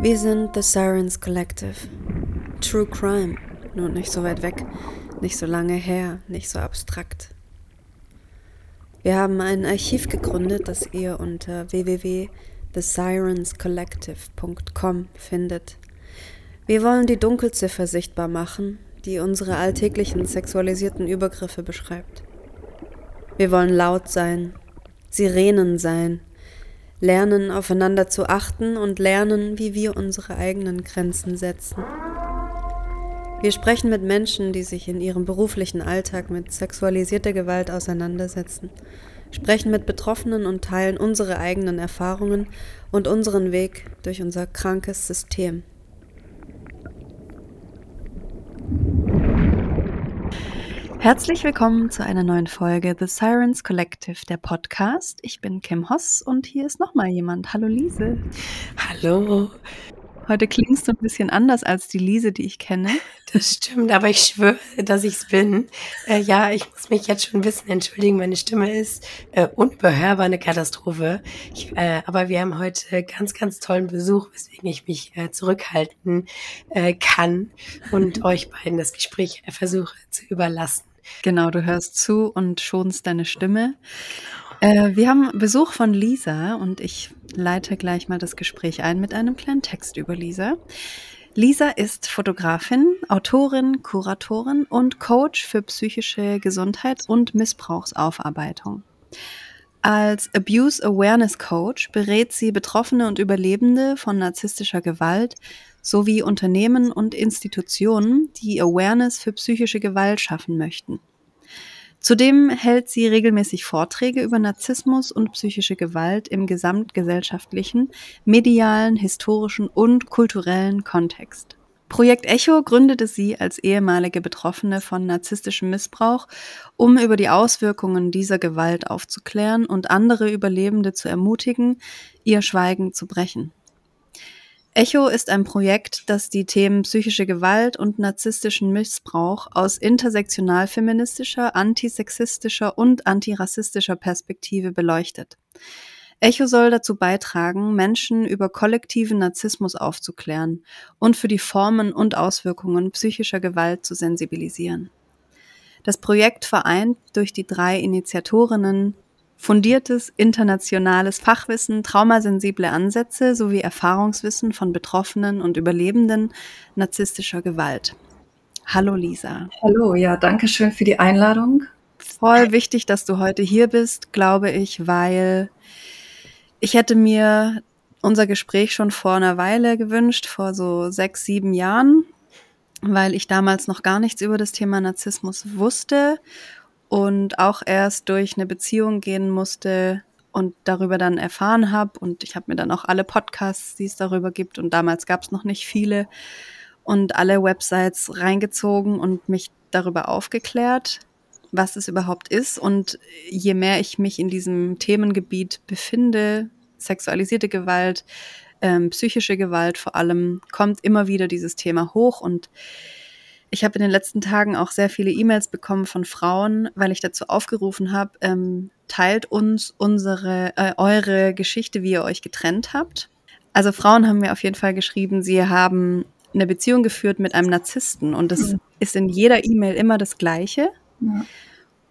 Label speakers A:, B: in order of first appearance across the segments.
A: Wir sind The Sirens Collective. True Crime. Nur nicht so weit weg, nicht so lange her, nicht so abstrakt. Wir haben ein Archiv gegründet, das ihr unter www.thesirenscollective.com findet. Wir wollen die Dunkelziffer sichtbar machen, die unsere alltäglichen sexualisierten Übergriffe beschreibt. Wir wollen laut sein, Sirenen sein, lernen aufeinander zu achten und lernen, wie wir unsere eigenen Grenzen setzen. Wir sprechen mit Menschen, die sich in ihrem beruflichen Alltag mit sexualisierter Gewalt auseinandersetzen, sprechen mit Betroffenen und teilen unsere eigenen Erfahrungen und unseren Weg durch unser krankes System. Herzlich willkommen zu einer neuen Folge The Sirens Collective, der Podcast. Ich bin Kim Hoss und hier ist nochmal jemand. Hallo Lise.
B: Hallo.
A: Heute klingst du ein bisschen anders als die Lise, die ich kenne.
B: Das stimmt, aber ich schwöre, dass ich es bin. Äh, ja, ich muss mich jetzt schon ein bisschen entschuldigen. Meine Stimme ist äh, unüberhörbar eine Katastrophe. Ich, äh, aber wir haben heute ganz, ganz tollen Besuch, weswegen ich mich äh, zurückhalten äh, kann und euch beiden das Gespräch versuche zu überlassen.
A: Genau, du hörst zu und schonst deine Stimme. Äh, wir haben Besuch von Lisa und ich leite gleich mal das Gespräch ein mit einem kleinen Text über Lisa. Lisa ist Fotografin, Autorin, Kuratorin und Coach für psychische Gesundheit und Missbrauchsaufarbeitung. Als Abuse Awareness Coach berät sie Betroffene und Überlebende von narzisstischer Gewalt sowie Unternehmen und Institutionen, die Awareness für psychische Gewalt schaffen möchten. Zudem hält sie regelmäßig Vorträge über Narzissmus und psychische Gewalt im gesamtgesellschaftlichen, medialen, historischen und kulturellen Kontext. Projekt Echo gründete sie als ehemalige Betroffene von narzisstischem Missbrauch, um über die Auswirkungen dieser Gewalt aufzuklären und andere Überlebende zu ermutigen, ihr Schweigen zu brechen. Echo ist ein Projekt, das die Themen psychische Gewalt und narzisstischen Missbrauch aus intersektional-feministischer, antisexistischer und antirassistischer Perspektive beleuchtet. Echo soll dazu beitragen, Menschen über kollektiven Narzissmus aufzuklären und für die Formen und Auswirkungen psychischer Gewalt zu sensibilisieren. Das Projekt vereint durch die drei Initiatorinnen fundiertes internationales Fachwissen, traumasensible Ansätze sowie Erfahrungswissen von Betroffenen und Überlebenden narzisstischer Gewalt. Hallo Lisa.
C: Hallo, ja, danke schön für die Einladung.
A: Voll wichtig, dass du heute hier bist, glaube ich, weil ich hätte mir unser Gespräch schon vor einer Weile gewünscht, vor so sechs, sieben Jahren, weil ich damals noch gar nichts über das Thema Narzissmus wusste und auch erst durch eine Beziehung gehen musste und darüber dann erfahren habe. Und ich habe mir dann auch alle Podcasts, die es darüber gibt, und damals gab es noch nicht viele, und alle Websites reingezogen und mich darüber aufgeklärt, was es überhaupt ist. Und je mehr ich mich in diesem Themengebiet befinde, sexualisierte Gewalt, ähm, psychische Gewalt vor allem, kommt immer wieder dieses Thema hoch und ich habe in den letzten Tagen auch sehr viele E-Mails bekommen von Frauen, weil ich dazu aufgerufen habe, ähm, teilt uns unsere, äh, eure Geschichte, wie ihr euch getrennt habt. Also Frauen haben mir auf jeden Fall geschrieben, sie haben eine Beziehung geführt mit einem Narzissten und das mhm. ist in jeder E-Mail immer das Gleiche. Ja.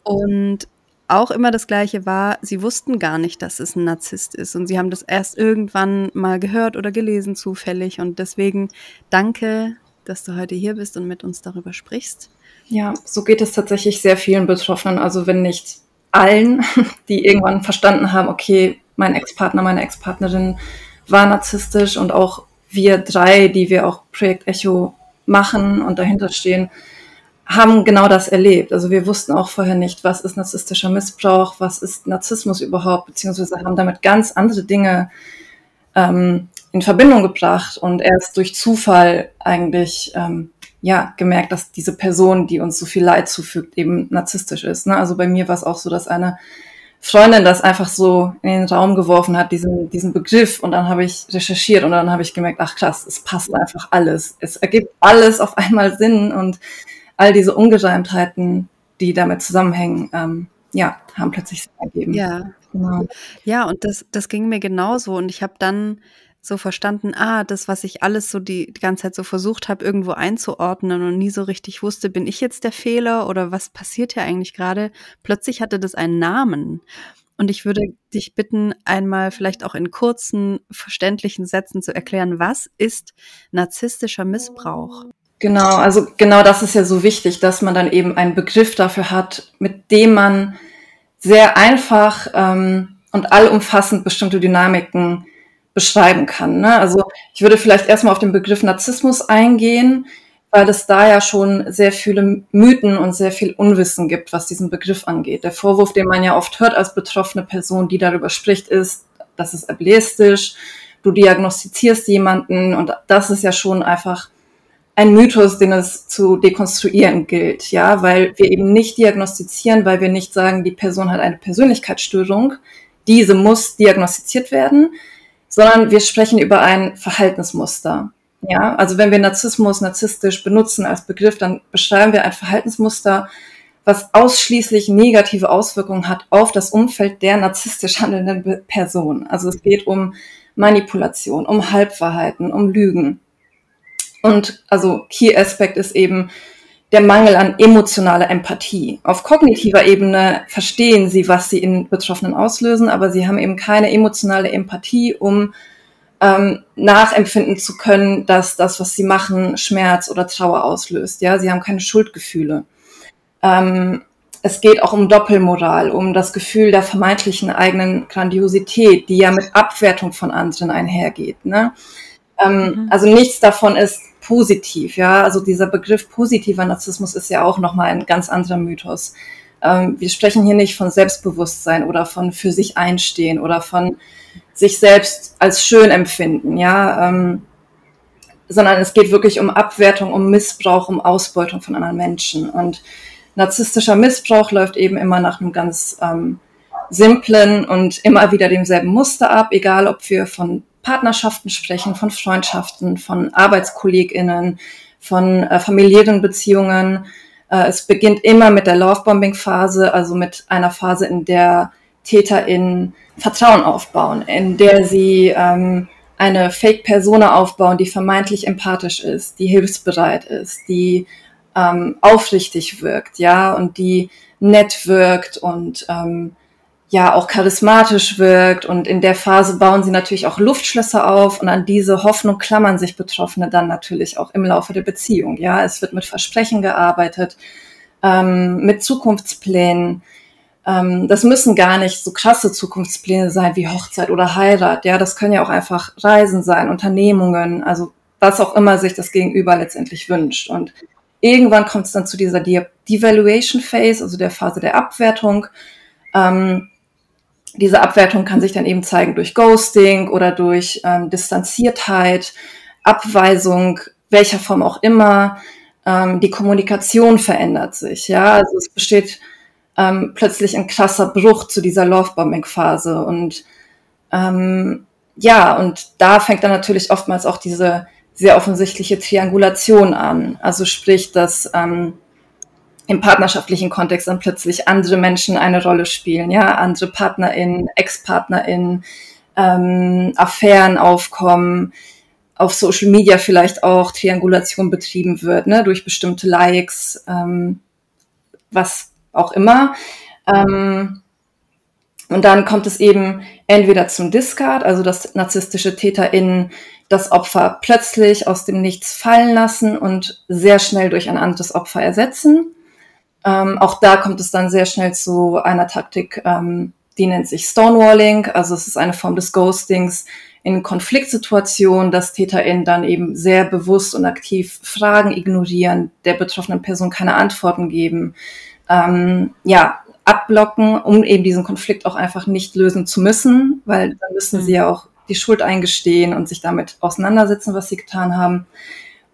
A: Und auch immer das Gleiche war, sie wussten gar nicht, dass es ein Narzisst ist und sie haben das erst irgendwann mal gehört oder gelesen zufällig und deswegen danke dass du heute hier bist und mit uns darüber sprichst.
C: Ja, so geht es tatsächlich sehr vielen Betroffenen, also wenn nicht allen, die irgendwann verstanden haben, okay, mein Ex-Partner, meine Ex-Partnerin war narzisstisch und auch wir drei, die wir auch Projekt Echo machen und dahinter stehen, haben genau das erlebt. Also wir wussten auch vorher nicht, was ist narzisstischer Missbrauch, was ist Narzissmus überhaupt, beziehungsweise haben damit ganz andere Dinge ähm, in Verbindung gebracht und erst durch Zufall eigentlich ähm, ja gemerkt, dass diese Person, die uns so viel Leid zufügt, eben narzisstisch ist. Ne? Also bei mir war es auch so, dass eine Freundin das einfach so in den Raum geworfen hat, diesen, diesen Begriff. Und dann habe ich recherchiert und dann habe ich gemerkt, ach krass, es passt einfach alles. Es ergibt alles auf einmal Sinn und all diese Ungereimtheiten, die damit zusammenhängen, ähm, ja, haben plötzlich Sinn ergeben.
A: Ja, genau. Ja, und das, das ging mir genauso. Und ich habe dann so verstanden, ah, das, was ich alles so die, die ganze Zeit so versucht habe, irgendwo einzuordnen und nie so richtig wusste, bin ich jetzt der Fehler oder was passiert hier eigentlich gerade? Plötzlich hatte das einen Namen. Und ich würde dich bitten, einmal vielleicht auch in kurzen, verständlichen Sätzen zu erklären, was ist narzisstischer Missbrauch?
C: Genau, also genau das ist ja so wichtig, dass man dann eben einen Begriff dafür hat, mit dem man sehr einfach ähm, und allumfassend bestimmte Dynamiken beschreiben kann. Ne? Also ich würde vielleicht erstmal auf den Begriff Narzissmus eingehen, weil es da ja schon sehr viele Mythen und sehr viel Unwissen gibt, was diesen Begriff angeht. Der Vorwurf, den man ja oft hört als betroffene Person, die darüber spricht, ist, das ist ableistisch, du diagnostizierst jemanden und das ist ja schon einfach ein Mythos, den es zu dekonstruieren gilt, ja, weil wir eben nicht diagnostizieren, weil wir nicht sagen, die Person hat eine Persönlichkeitsstörung, diese muss diagnostiziert werden, sondern wir sprechen über ein Verhaltensmuster. Ja, also wenn wir Narzissmus, narzisstisch benutzen als Begriff, dann beschreiben wir ein Verhaltensmuster, was ausschließlich negative Auswirkungen hat auf das Umfeld der narzisstisch handelnden Person. Also es geht um Manipulation, um Halbwahrheiten, um Lügen. Und also Key Aspect ist eben der Mangel an emotionaler Empathie. Auf kognitiver Ebene verstehen sie, was sie in Betroffenen auslösen, aber sie haben eben keine emotionale Empathie, um ähm, nachempfinden zu können, dass das, was sie machen, Schmerz oder Trauer auslöst. Ja, sie haben keine Schuldgefühle. Ähm, es geht auch um Doppelmoral, um das Gefühl der vermeintlichen eigenen Grandiosität, die ja mit Abwertung von anderen einhergeht. Ne? Ähm, mhm. Also nichts davon ist positiv, ja. Also dieser Begriff positiver Narzissmus ist ja auch nochmal ein ganz anderer Mythos. Ähm, wir sprechen hier nicht von Selbstbewusstsein oder von für sich einstehen oder von sich selbst als schön empfinden, ja. Ähm, sondern es geht wirklich um Abwertung, um Missbrauch, um Ausbeutung von anderen Menschen. Und narzisstischer Missbrauch läuft eben immer nach einem ganz ähm, simplen und immer wieder demselben Muster ab, egal ob wir von Partnerschaften sprechen, von Freundschaften, von ArbeitskollegInnen, von äh, familiären Beziehungen. Äh, es beginnt immer mit der Lovebombing-Phase, also mit einer Phase, in der TäterInnen Vertrauen aufbauen, in der sie ähm, eine Fake-Persona aufbauen, die vermeintlich empathisch ist, die hilfsbereit ist, die ähm, aufrichtig wirkt, ja, und die nett wirkt und ähm, ja auch charismatisch wirkt und in der Phase bauen sie natürlich auch Luftschlösser auf und an diese Hoffnung klammern sich Betroffene dann natürlich auch im Laufe der Beziehung. Ja, es wird mit Versprechen gearbeitet, ähm, mit Zukunftsplänen. Ähm, das müssen gar nicht so krasse Zukunftspläne sein wie Hochzeit oder Heirat. Ja, das können ja auch einfach Reisen sein, Unternehmungen, also was auch immer sich das Gegenüber letztendlich wünscht. Und irgendwann kommt es dann zu dieser Devaluation Phase, also der Phase der Abwertung. Ähm, diese Abwertung kann sich dann eben zeigen durch Ghosting oder durch ähm, Distanziertheit, Abweisung, welcher Form auch immer. Ähm, die Kommunikation verändert sich. Ja, also es besteht ähm, plötzlich ein krasser Bruch zu dieser Lovebombing-Phase und ähm, ja, und da fängt dann natürlich oftmals auch diese sehr offensichtliche Triangulation an. Also sprich, dass ähm, im partnerschaftlichen Kontext dann plötzlich andere Menschen eine Rolle spielen, ja, andere PartnerInnen, Ex-PartnerInnen, ähm, Affären aufkommen, auf Social Media vielleicht auch Triangulation betrieben wird, ne, durch bestimmte Likes, ähm, was auch immer. Ähm, und dann kommt es eben entweder zum Discard, also dass narzisstische TäterInnen das Opfer plötzlich aus dem Nichts fallen lassen und sehr schnell durch ein anderes Opfer ersetzen. Ähm, auch da kommt es dann sehr schnell zu einer Taktik, ähm, die nennt sich Stonewalling. Also es ist eine Form des Ghostings in Konfliktsituationen, dass TäterInnen dann eben sehr bewusst und aktiv Fragen ignorieren, der betroffenen Person keine Antworten geben, ähm, ja, abblocken, um eben diesen Konflikt auch einfach nicht lösen zu müssen, weil dann müssen sie mhm. ja auch die Schuld eingestehen und sich damit auseinandersetzen, was sie getan haben.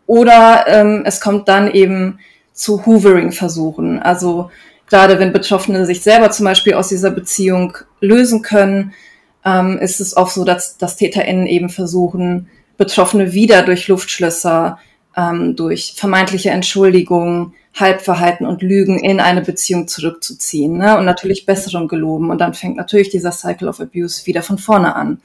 C: Oder ähm, es kommt dann eben zu Hoovering versuchen. Also gerade wenn Betroffene sich selber zum Beispiel aus dieser Beziehung lösen können, ähm, ist es oft so, dass, dass TäterInnen eben versuchen, Betroffene wieder durch Luftschlösser, ähm, durch vermeintliche Entschuldigungen, Halbverhalten und Lügen in eine Beziehung zurückzuziehen ne? und natürlich Besserung geloben. Und dann fängt natürlich dieser Cycle of Abuse wieder von vorne an.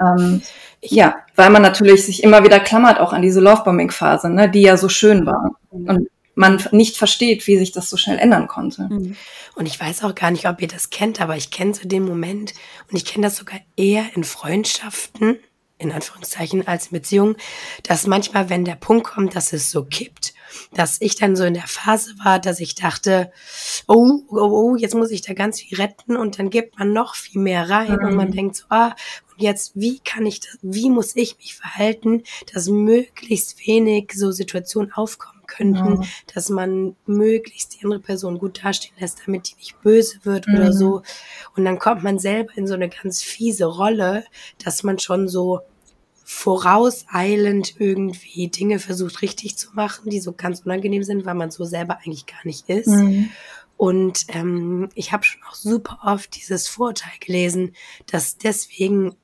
C: Ähm, ja, weil man natürlich sich immer wieder klammert auch an diese Lovebombing-Phase, ne, die ja so schön war. Mhm. Und man nicht versteht, wie sich das so schnell ändern konnte.
B: Mhm. Und ich weiß auch gar nicht, ob ihr das kennt, aber ich kenne so den Moment und ich kenne das sogar eher in Freundschaften, in Anführungszeichen, als in Beziehungen, dass manchmal, wenn der Punkt kommt, dass es so kippt, dass ich dann so in der Phase war, dass ich dachte, oh, oh, oh, jetzt muss ich da ganz viel retten und dann gibt man noch viel mehr rein mhm. und man mhm. denkt so, ah, und jetzt, wie kann ich das, wie muss ich mich verhalten, dass möglichst wenig so Situationen aufkommen könnten, ja. dass man möglichst die andere Person gut dastehen lässt, damit die nicht böse wird mhm. oder so. Und dann kommt man selber in so eine ganz fiese Rolle, dass man schon so vorauseilend irgendwie Dinge versucht richtig zu machen, die so ganz unangenehm sind, weil man so selber eigentlich gar nicht ist. Mhm. Und ähm, ich habe schon auch super oft dieses Vorurteil gelesen, dass deswegen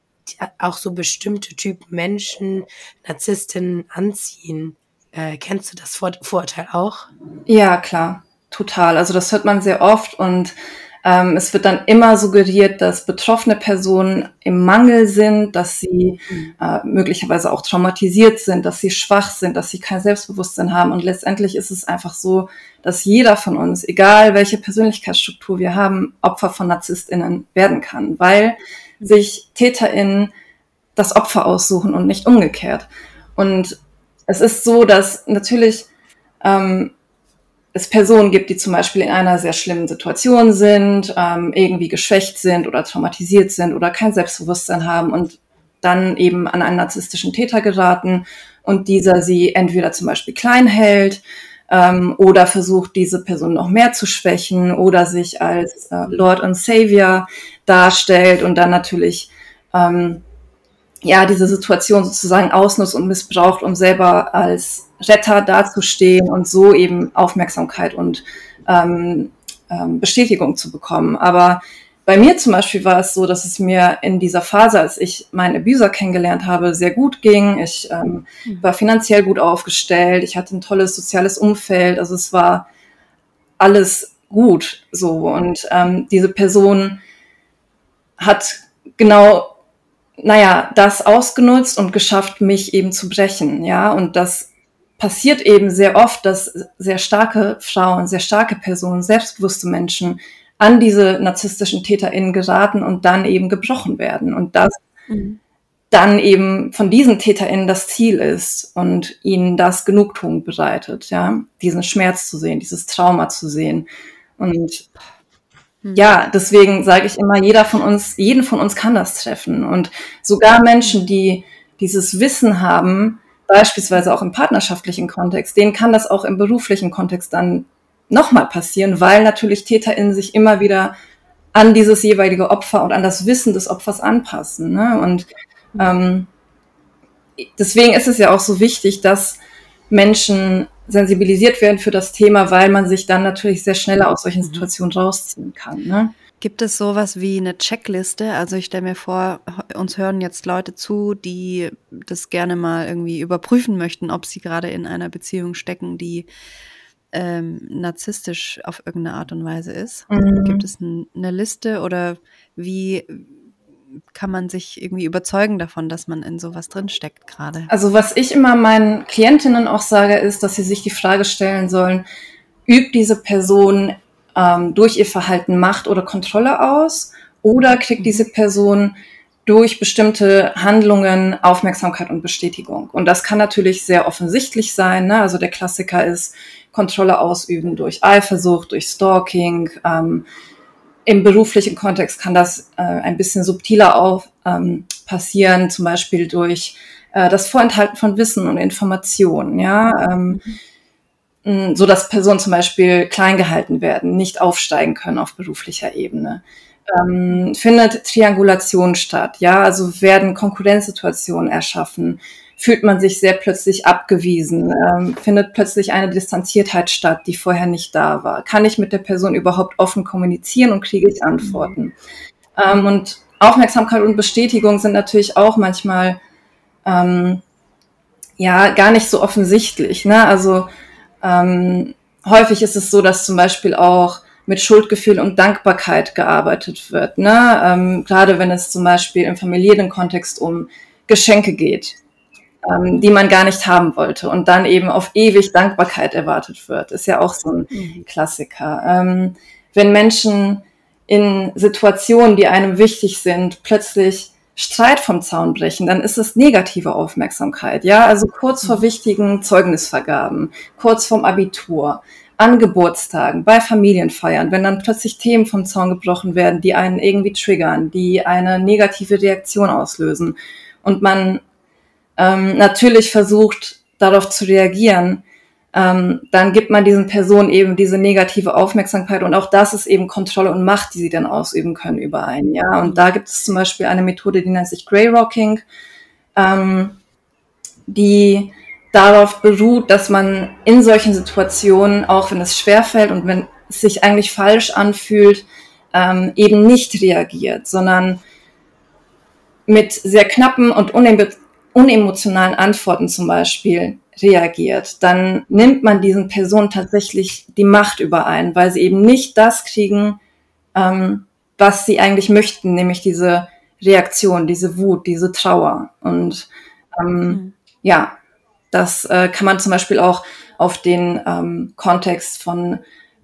B: auch so bestimmte Typen Menschen Narzisstinnen anziehen. Äh, kennst du das Vor Vorurteil auch?
C: Ja, klar, total. Also das hört man sehr oft und ähm, es wird dann immer suggeriert, dass betroffene Personen im Mangel sind, dass sie mhm. äh, möglicherweise auch traumatisiert sind, dass sie schwach sind, dass sie kein Selbstbewusstsein haben. Und letztendlich ist es einfach so, dass jeder von uns, egal welche Persönlichkeitsstruktur wir haben, Opfer von NarzisstInnen werden kann, weil sich TäterInnen das Opfer aussuchen und nicht umgekehrt. Und es ist so, dass natürlich ähm, es Personen gibt, die zum Beispiel in einer sehr schlimmen Situation sind, ähm, irgendwie geschwächt sind oder traumatisiert sind oder kein Selbstbewusstsein haben und dann eben an einen narzisstischen Täter geraten und dieser sie entweder zum Beispiel klein hält ähm, oder versucht, diese Person noch mehr zu schwächen oder sich als äh, Lord und Savior darstellt und dann natürlich ähm, ja, diese Situation sozusagen ausnutzt und missbraucht, um selber als Retter dazustehen und so eben Aufmerksamkeit und ähm, ähm, Bestätigung zu bekommen. Aber bei mir zum Beispiel war es so, dass es mir in dieser Phase, als ich meinen Abuser kennengelernt habe, sehr gut ging. Ich ähm, mhm. war finanziell gut aufgestellt, ich hatte ein tolles soziales Umfeld, also es war alles gut so. Und ähm, diese Person hat genau naja, das ausgenutzt und geschafft, mich eben zu brechen, ja, und das passiert eben sehr oft, dass sehr starke Frauen, sehr starke Personen, selbstbewusste Menschen an diese narzisstischen TäterInnen geraten und dann eben gebrochen werden und das mhm. dann eben von diesen TäterInnen das Ziel ist und ihnen das Genugtuung bereitet, ja, diesen Schmerz zu sehen, dieses Trauma zu sehen und. Ja, deswegen sage ich immer, jeder von uns, jeden von uns kann das treffen. Und sogar Menschen, die dieses Wissen haben, beispielsweise auch im partnerschaftlichen Kontext, denen kann das auch im beruflichen Kontext dann nochmal passieren, weil natürlich TäterInnen sich immer wieder an dieses jeweilige Opfer und an das Wissen des Opfers anpassen. Ne? Und ähm, deswegen ist es ja auch so wichtig, dass Menschen sensibilisiert werden für das Thema, weil man sich dann natürlich sehr schneller aus solchen mhm. Situationen rausziehen kann. Ne?
A: Gibt es sowas wie eine Checkliste? Also ich stelle mir vor, uns hören jetzt Leute zu, die das gerne mal irgendwie überprüfen möchten, ob sie gerade in einer Beziehung stecken, die ähm, narzisstisch auf irgendeine Art und Weise ist. Mhm. Gibt es eine Liste oder wie, kann man sich irgendwie überzeugen davon, dass man in sowas drinsteckt gerade?
C: Also was ich immer meinen Klientinnen auch sage, ist, dass sie sich die Frage stellen sollen, übt diese Person ähm, durch ihr Verhalten Macht oder Kontrolle aus oder kriegt mhm. diese Person durch bestimmte Handlungen Aufmerksamkeit und Bestätigung. Und das kann natürlich sehr offensichtlich sein. Ne? Also der Klassiker ist Kontrolle ausüben durch Eifersucht, durch Stalking, ähm, im beruflichen Kontext kann das äh, ein bisschen subtiler auch ähm, passieren, zum Beispiel durch äh, das Vorenthalten von Wissen und Informationen, ja, ähm, so dass Personen zum Beispiel klein gehalten werden, nicht aufsteigen können auf beruflicher Ebene. Ähm, findet Triangulation statt, ja, also werden Konkurrenzsituationen erschaffen, fühlt man sich sehr plötzlich abgewiesen, ähm, findet plötzlich eine Distanziertheit statt, die vorher nicht da war. Kann ich mit der Person überhaupt offen kommunizieren und kriege ich Antworten? Mhm. Ähm, und Aufmerksamkeit und Bestätigung sind natürlich auch manchmal ähm, ja gar nicht so offensichtlich. Ne? Also ähm, häufig ist es so, dass zum Beispiel auch mit Schuldgefühl und Dankbarkeit gearbeitet wird. Ne? Ähm, gerade wenn es zum Beispiel im familiären Kontext um Geschenke geht, ähm, die man gar nicht haben wollte und dann eben auf ewig Dankbarkeit erwartet wird, ist ja auch so ein mhm. Klassiker. Ähm, wenn Menschen in Situationen, die einem wichtig sind, plötzlich Streit vom Zaun brechen, dann ist es negative Aufmerksamkeit. Ja, also kurz vor mhm. wichtigen Zeugnisvergaben, kurz vorm Abitur, an Geburtstagen, bei Familienfeiern, wenn dann plötzlich Themen vom Zaun gebrochen werden, die einen irgendwie triggern, die eine negative Reaktion auslösen und man ähm, natürlich versucht, darauf zu reagieren, ähm, dann gibt man diesen Personen eben diese negative Aufmerksamkeit und auch das ist eben Kontrolle und Macht, die sie dann ausüben können über einen. Ja, und da gibt es zum Beispiel eine Methode, die nennt sich Grey Rocking, ähm, die darauf beruht, dass man in solchen Situationen, auch wenn es schwerfällt und wenn es sich eigentlich falsch anfühlt, ähm, eben nicht reagiert, sondern mit sehr knappen und unemotionalen Antworten zum Beispiel reagiert, dann nimmt man diesen Personen tatsächlich die Macht über ein, weil sie eben nicht das kriegen, ähm, was sie eigentlich möchten, nämlich diese Reaktion, diese Wut, diese Trauer. Und ähm, mhm. ja, das äh, kann man zum Beispiel auch auf den ähm, Kontext von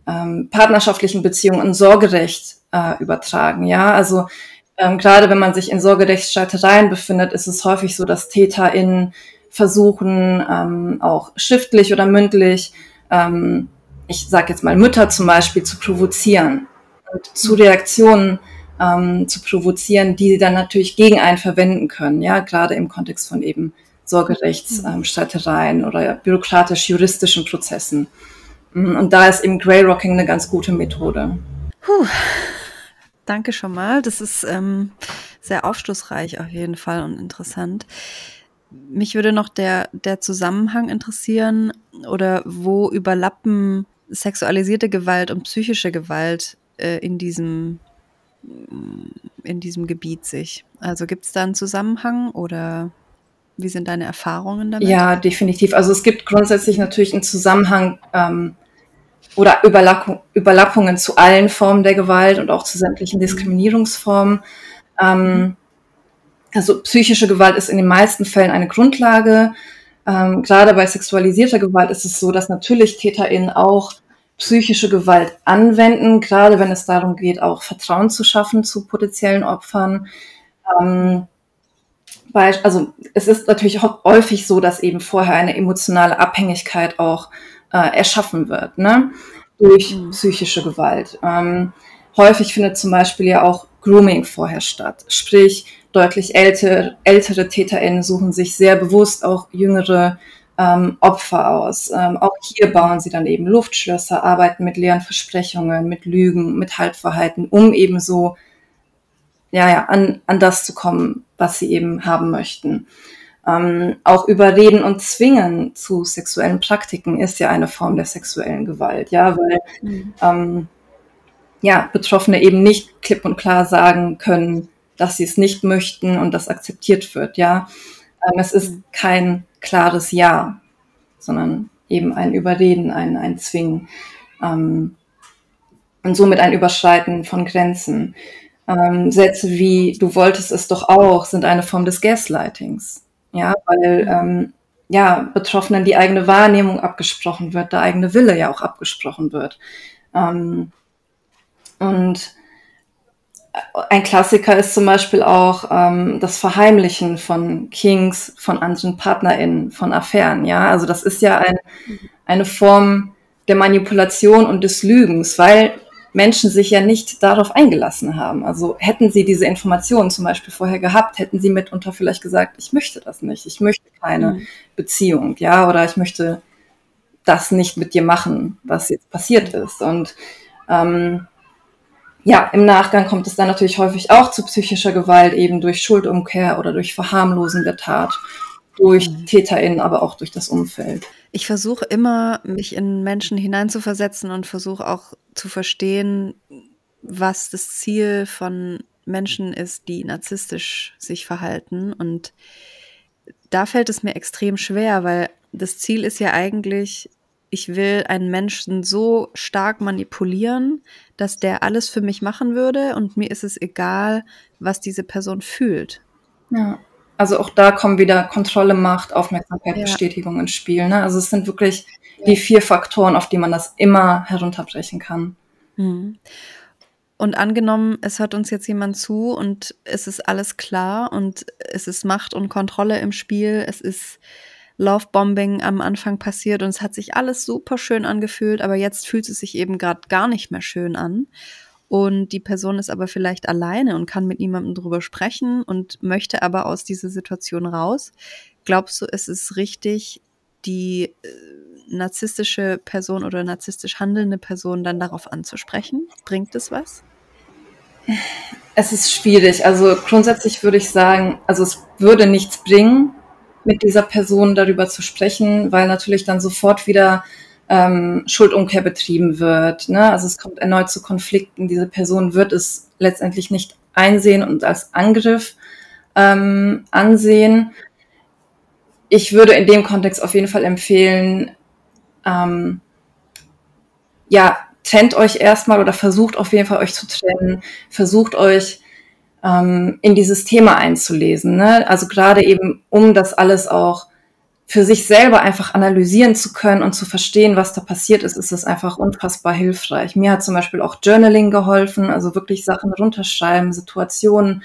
C: ähm, partnerschaftlichen Beziehungen und Sorgerecht äh, übertragen. Ja, also ähm, gerade wenn man sich in Sorgerechtsstreitereien befindet, ist es häufig so, dass TäterInnen versuchen, ähm, auch schriftlich oder mündlich, ähm, ich sage jetzt mal Mütter zum Beispiel, zu provozieren und zu Reaktionen ähm, zu provozieren, die sie dann natürlich gegen einen verwenden können, ja, gerade im Kontext von eben Sorgerechtsstreitereien ähm, oder bürokratisch-juristischen Prozessen. Mm, und da ist eben Grey Rocking eine ganz gute Methode.
A: Puh. Danke schon mal. Das ist ähm, sehr aufschlussreich auf jeden Fall und interessant. Mich würde noch der, der Zusammenhang interessieren oder wo überlappen sexualisierte Gewalt und psychische Gewalt äh, in diesem in diesem Gebiet sich. Also gibt es da einen Zusammenhang oder wie sind deine Erfahrungen damit?
C: Ja, definitiv. Also es gibt grundsätzlich natürlich einen Zusammenhang ähm, oder Überlappung, Überlappungen zu allen Formen der Gewalt und auch zu sämtlichen Diskriminierungsformen. Ähm, also psychische Gewalt ist in den meisten Fällen eine Grundlage. Ähm, gerade bei sexualisierter Gewalt ist es so, dass natürlich TäterInnen auch psychische Gewalt anwenden, gerade wenn es darum geht, auch Vertrauen zu schaffen zu potenziellen Opfern. Ähm, also es ist natürlich häufig so, dass eben vorher eine emotionale Abhängigkeit auch äh, erschaffen wird, ne? durch mhm. psychische Gewalt. Ähm, häufig findet zum Beispiel ja auch Grooming vorher statt, sprich deutlich ältere, ältere TäterInnen suchen sich sehr bewusst auch jüngere ähm, Opfer aus. Ähm, auch hier bauen sie dann eben Luftschlösser, arbeiten mit leeren Versprechungen, mit Lügen, mit Halbverhalten, um eben so ja, ja, an, an das zu kommen, was sie eben haben möchten. Ähm, auch Überreden und Zwingen zu sexuellen Praktiken ist ja eine Form der sexuellen Gewalt, ja, weil mhm. ähm, ja, Betroffene eben nicht klipp und klar sagen können, dass sie es nicht möchten und das akzeptiert wird, ja. Ähm, es ist mhm. kein klares Ja, sondern eben ein Überreden, ein, ein Zwingen ähm, und somit ein Überschreiten von Grenzen. Ähm, Sätze wie du wolltest es doch auch sind eine Form des Gaslightings. Ja, weil ähm, ja, Betroffenen die eigene Wahrnehmung abgesprochen wird, der eigene Wille ja auch abgesprochen wird. Ähm, und ein Klassiker ist zum Beispiel auch ähm, das Verheimlichen von Kings, von anderen PartnerInnen, von Affären. Ja, also das ist ja ein, eine Form der Manipulation und des Lügens, weil Menschen sich ja nicht darauf eingelassen haben. Also hätten sie diese Informationen zum Beispiel vorher gehabt, hätten sie mitunter vielleicht gesagt, ich möchte das nicht, ich möchte keine mhm. Beziehung, ja, oder ich möchte das nicht mit dir machen, was jetzt passiert ist. Und ähm, ja, im Nachgang kommt es dann natürlich häufig auch zu psychischer Gewalt, eben durch Schuldumkehr oder durch Verharmlosen der Tat, durch mhm. TäterInnen, aber auch durch das Umfeld.
A: Ich versuche immer, mich in Menschen hineinzuversetzen und versuche auch zu verstehen, was das Ziel von Menschen ist, die narzisstisch sich verhalten. Und da fällt es mir extrem schwer, weil das Ziel ist ja eigentlich, ich will einen Menschen so stark manipulieren, dass der alles für mich machen würde und mir ist es egal, was diese Person fühlt.
C: Ja. Also auch da kommen wieder Kontrolle, Macht, Aufmerksamkeit, ja. Bestätigung ins Spiel. Ne? Also es sind wirklich die vier Faktoren, auf die man das immer herunterbrechen kann.
A: Mhm. Und angenommen, es hört uns jetzt jemand zu und es ist alles klar und es ist Macht und Kontrolle im Spiel, es ist Lovebombing am Anfang passiert und es hat sich alles super schön angefühlt, aber jetzt fühlt es sich eben gerade gar nicht mehr schön an. Und die Person ist aber vielleicht alleine und kann mit niemandem drüber sprechen und möchte aber aus dieser Situation raus. Glaubst du, es ist richtig, die äh, narzisstische Person oder narzisstisch handelnde Person dann darauf anzusprechen? Bringt es was?
C: Es ist schwierig. Also grundsätzlich würde ich sagen, also es würde nichts bringen, mit dieser Person darüber zu sprechen, weil natürlich dann sofort wieder ähm, Schuldumkehr betrieben wird. Ne? Also es kommt erneut zu Konflikten. Diese Person wird es letztendlich nicht einsehen und als Angriff ähm, ansehen. Ich würde in dem Kontext auf jeden Fall empfehlen, ähm, ja, trennt euch erstmal oder versucht auf jeden Fall euch zu trennen, versucht euch ähm, in dieses Thema einzulesen. Ne? Also gerade eben, um das alles auch für sich selber einfach analysieren zu können und zu verstehen, was da passiert ist, ist es einfach unfassbar hilfreich. Mir hat zum Beispiel auch Journaling geholfen, also wirklich Sachen runterschreiben, Situationen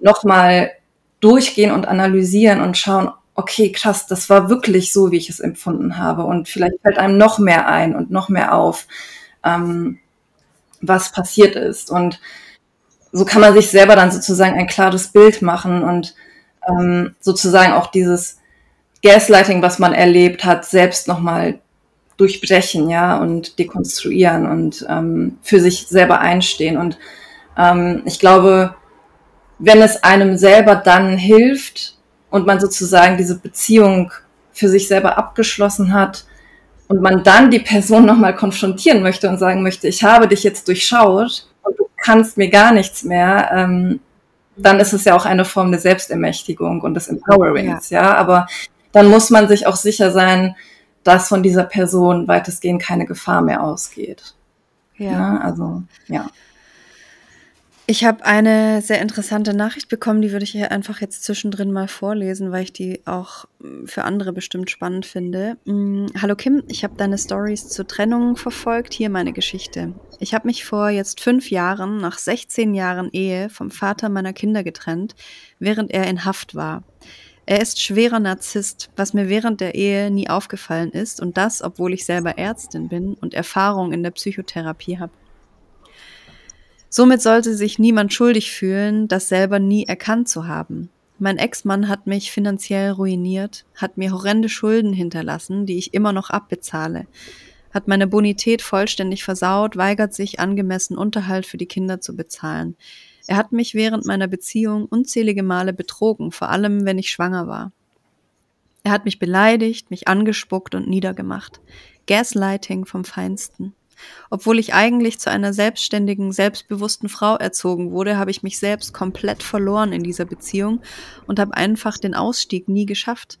C: nochmal durchgehen und analysieren und schauen, okay, krass, das war wirklich so, wie ich es empfunden habe. Und vielleicht fällt einem noch mehr ein und noch mehr auf, ähm, was passiert ist. Und so kann man sich selber dann sozusagen ein klares Bild machen und ähm, sozusagen auch dieses Gaslighting, was man erlebt hat, selbst nochmal durchbrechen, ja, und dekonstruieren und ähm, für sich selber einstehen. Und ähm, ich glaube, wenn es einem selber dann hilft, und man sozusagen diese Beziehung für sich selber abgeschlossen hat und man dann die Person nochmal konfrontieren möchte und sagen möchte, ich habe dich jetzt durchschaut und du kannst mir gar nichts mehr, ähm, dann ist es ja auch eine Form der Selbstermächtigung und des Empowerings, ja. ja. Aber dann muss man sich auch sicher sein, dass von dieser Person weitestgehend keine Gefahr mehr ausgeht. Ja. ja also, ja.
A: Ich habe eine sehr interessante Nachricht bekommen, die würde ich hier einfach jetzt zwischendrin mal vorlesen, weil ich die auch mm, für andere bestimmt spannend finde. Mm, Hallo Kim, ich habe deine Stories zur Trennung verfolgt. Hier meine Geschichte. Ich habe mich vor jetzt fünf Jahren, nach 16 Jahren Ehe, vom Vater meiner Kinder getrennt, während er in Haft war. Er ist schwerer Narzisst, was mir während der Ehe nie aufgefallen ist und das, obwohl ich selber Ärztin bin und Erfahrung in der Psychotherapie habe. Somit sollte sich niemand schuldig fühlen, das selber nie erkannt zu haben. Mein Ex-Mann hat mich finanziell ruiniert, hat mir horrende Schulden hinterlassen, die ich immer noch abbezahle, hat meine Bonität vollständig versaut, weigert sich, angemessen Unterhalt für die Kinder zu bezahlen. Er hat mich während meiner Beziehung unzählige Male betrogen, vor allem wenn ich schwanger war. Er hat mich beleidigt, mich angespuckt und niedergemacht. Gaslighting vom Feinsten. Obwohl ich eigentlich zu einer selbstständigen, selbstbewussten Frau erzogen wurde, habe ich mich selbst komplett verloren in dieser Beziehung und habe einfach den Ausstieg nie geschafft.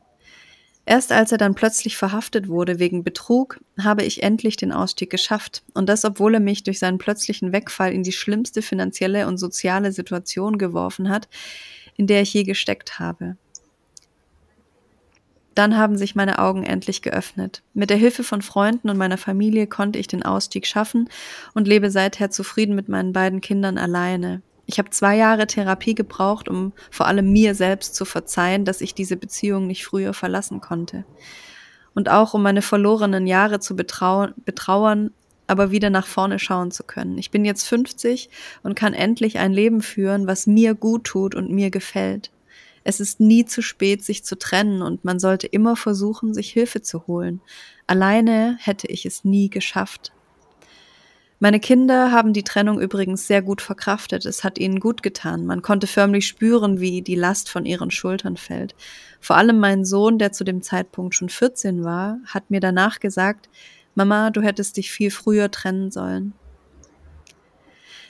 A: Erst als er dann plötzlich verhaftet wurde wegen Betrug, habe ich endlich den Ausstieg geschafft. Und das, obwohl er mich durch seinen plötzlichen Wegfall in die schlimmste finanzielle und soziale Situation geworfen hat, in der ich je gesteckt habe. Dann haben sich meine Augen endlich geöffnet. Mit der Hilfe von Freunden und meiner Familie konnte ich den Ausstieg schaffen und lebe seither zufrieden mit meinen beiden Kindern alleine. Ich habe zwei Jahre Therapie gebraucht, um vor allem mir selbst zu verzeihen, dass ich diese Beziehung nicht früher verlassen konnte. Und auch um meine verlorenen Jahre zu betrau betrauern, aber wieder nach vorne schauen zu können. Ich bin jetzt 50 und kann endlich ein Leben führen, was mir gut tut und mir gefällt. Es ist nie zu spät, sich zu trennen und man sollte immer versuchen, sich Hilfe zu holen. Alleine hätte ich es nie geschafft. Meine Kinder haben die Trennung übrigens sehr gut verkraftet. Es hat ihnen gut getan. Man konnte förmlich spüren, wie die Last von ihren Schultern fällt. Vor allem mein Sohn, der zu dem Zeitpunkt schon 14 war, hat mir danach gesagt, Mama, du hättest dich viel früher trennen sollen.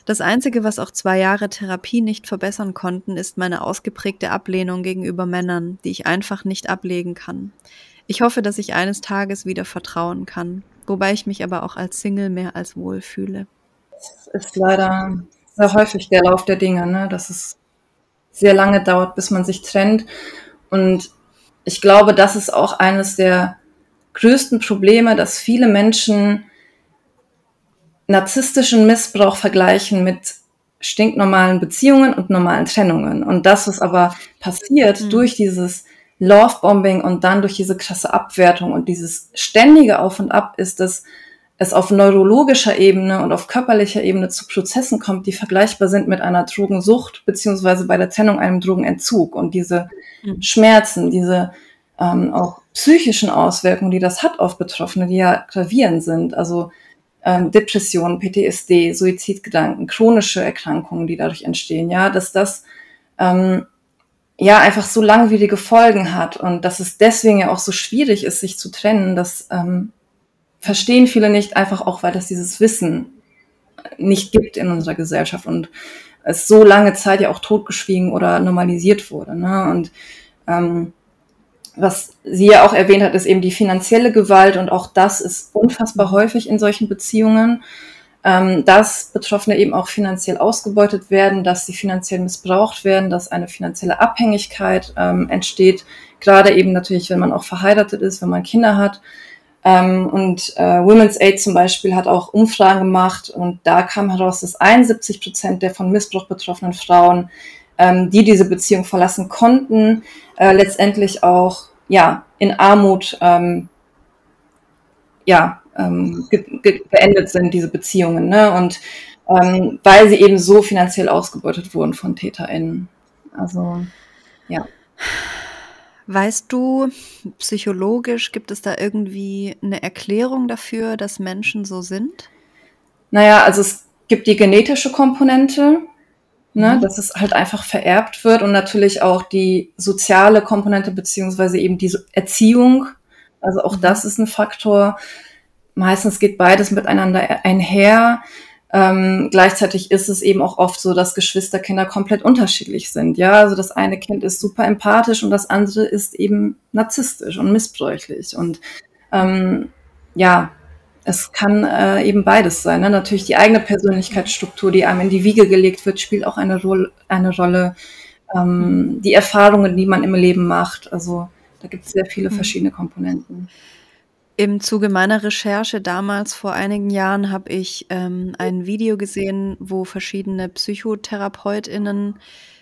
A: Das Einzige, was auch zwei Jahre Therapie nicht verbessern konnten, ist meine ausgeprägte Ablehnung gegenüber Männern, die ich einfach nicht ablegen kann. Ich hoffe, dass ich eines Tages wieder vertrauen kann, wobei ich mich aber auch als Single mehr als wohl fühle.
C: Das ist leider sehr häufig der Lauf der Dinge, ne? dass es sehr lange dauert, bis man sich trennt. Und ich glaube, das ist auch eines der größten Probleme, dass viele Menschen narzisstischen Missbrauch vergleichen mit stinknormalen Beziehungen und normalen Trennungen. Und das, was aber passiert mhm. durch dieses Lovebombing und dann durch diese krasse Abwertung und dieses ständige Auf und Ab ist, dass es auf neurologischer Ebene und auf körperlicher Ebene zu Prozessen kommt, die vergleichbar sind mit einer Drogensucht beziehungsweise bei der Trennung einem Drogenentzug. Und diese mhm. Schmerzen, diese ähm, auch psychischen Auswirkungen, die das hat auf Betroffene, die ja gravierend sind, also ähm, Depressionen, PTSD, Suizidgedanken, chronische Erkrankungen, die dadurch entstehen, ja, dass das ähm, ja einfach so langwierige Folgen hat und dass es deswegen ja auch so schwierig ist, sich zu trennen, dass ähm, verstehen viele nicht, einfach auch, weil das dieses Wissen nicht gibt in unserer Gesellschaft und es so lange Zeit ja auch totgeschwiegen oder normalisiert wurde. Ne? Und ähm, was sie ja auch erwähnt hat, ist eben die finanzielle Gewalt und auch das ist unfassbar häufig in solchen Beziehungen, ähm, dass Betroffene eben auch finanziell ausgebeutet werden, dass sie finanziell missbraucht werden, dass eine finanzielle Abhängigkeit ähm, entsteht, gerade eben natürlich, wenn man auch verheiratet ist, wenn man Kinder hat. Ähm, und äh, Women's Aid zum Beispiel hat auch Umfragen gemacht und da kam heraus, dass 71 Prozent der von Missbrauch betroffenen Frauen, ähm, die diese Beziehung verlassen konnten, äh, letztendlich auch ja in Armut ähm, ja ähm, ge beendet sind diese Beziehungen ne? und ähm, weil sie eben so finanziell ausgebeutet wurden von TäterInnen. Also ja.
A: Weißt du, psychologisch gibt es da irgendwie eine Erklärung dafür, dass Menschen so sind?
C: Naja, also es gibt die genetische Komponente, ne, mhm. dass es halt einfach vererbt wird und natürlich auch die soziale Komponente beziehungsweise eben die Erziehung. Also auch mhm. das ist ein Faktor. Meistens geht beides miteinander einher. Ähm, gleichzeitig ist es eben auch oft so, dass Geschwisterkinder komplett unterschiedlich sind. Ja, also das eine Kind ist super empathisch und das andere ist eben narzisstisch und missbräuchlich. Und ähm, ja, es kann äh, eben beides sein. Ne? Natürlich die eigene Persönlichkeitsstruktur, die einem in die Wiege gelegt wird, spielt auch eine, Ro eine Rolle. Ähm, die Erfahrungen, die man im Leben macht. Also da gibt es sehr viele mhm. verschiedene Komponenten.
A: Im Zuge meiner Recherche damals vor einigen Jahren habe ich ähm, ein Video gesehen, wo verschiedene PsychotherapeutInnen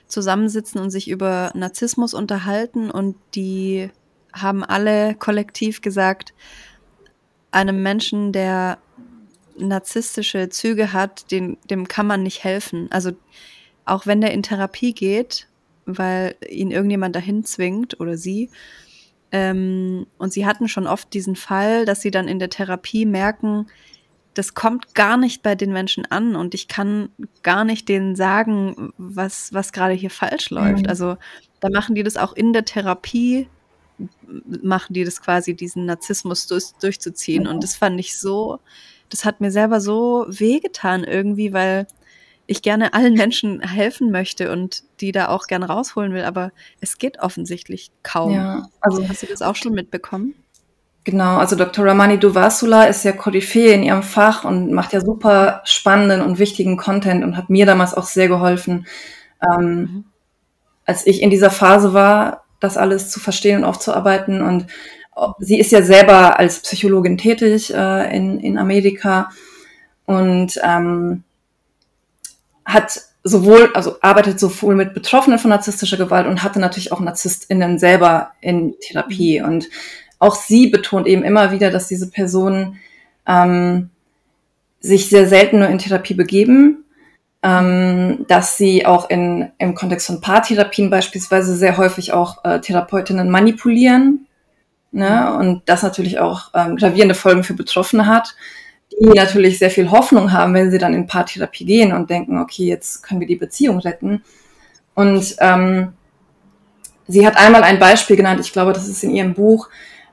A: zusammensitzen und sich über Narzissmus unterhalten und die haben alle kollektiv gesagt, einem Menschen, der narzisstische Züge hat, den, dem kann man nicht helfen. Also auch wenn der in Therapie geht, weil ihn irgendjemand dahin zwingt oder sie, ähm, und sie hatten schon oft diesen Fall, dass sie dann in der Therapie merken, das kommt gar nicht bei den Menschen an und ich kann gar nicht denen sagen, was, was gerade hier falsch läuft. Mhm. Also da machen die das auch in der Therapie, machen die das quasi, diesen Narzissmus durch, durchzuziehen. Mhm. Und das fand ich so, das hat mir selber so wehgetan irgendwie, weil ich gerne allen Menschen helfen möchte und die da auch gerne rausholen will, aber es geht offensichtlich kaum. Ja, also hast du das auch schon mitbekommen?
C: Genau, also Dr. Ramani Duvasula ist ja Koryphäe in ihrem Fach und macht ja super spannenden und wichtigen Content und hat mir damals auch sehr geholfen, ähm, mhm. als ich in dieser Phase war, das alles zu verstehen und aufzuarbeiten. Und sie ist ja selber als Psychologin tätig äh, in, in Amerika und ähm, hat sowohl, also arbeitet sowohl mit Betroffenen von narzisstischer Gewalt und hatte natürlich auch NarzisstInnen selber in Therapie. Mhm. Und auch sie betont eben immer wieder, dass diese Personen ähm, sich sehr selten nur in Therapie begeben, ähm, dass sie auch in, im Kontext von Paartherapien beispielsweise sehr häufig auch äh, Therapeutinnen manipulieren. Ne? Mhm. Und das natürlich auch ähm, gravierende Folgen für Betroffene hat die natürlich sehr viel Hoffnung haben, wenn sie dann in Paartherapie gehen und denken, okay, jetzt können wir die Beziehung retten. Und ähm, sie hat einmal ein Beispiel genannt, ich glaube, das ist in ihrem Buch,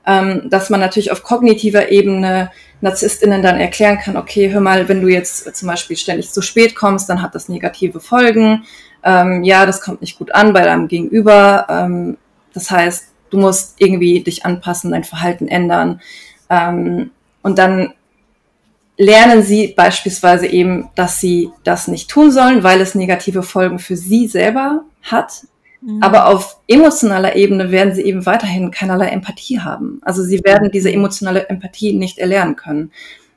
C: ähm, dass man natürlich auf kognitiver Ebene NarzisstInnen dann erklären kann, okay, hör mal, wenn du jetzt zum Beispiel ständig zu spät kommst, dann hat das negative Folgen. Ähm, ja, das kommt nicht gut an bei deinem Gegenüber. Ähm, das heißt, du musst irgendwie dich anpassen, dein Verhalten ändern. Ähm, und dann lernen sie beispielsweise eben, dass sie das nicht tun sollen, weil es negative Folgen für sie selber hat. Mhm. Aber auf emotionaler Ebene werden sie eben weiterhin keinerlei Empathie haben. Also sie werden diese mhm. emotionale Empathie nicht erlernen können.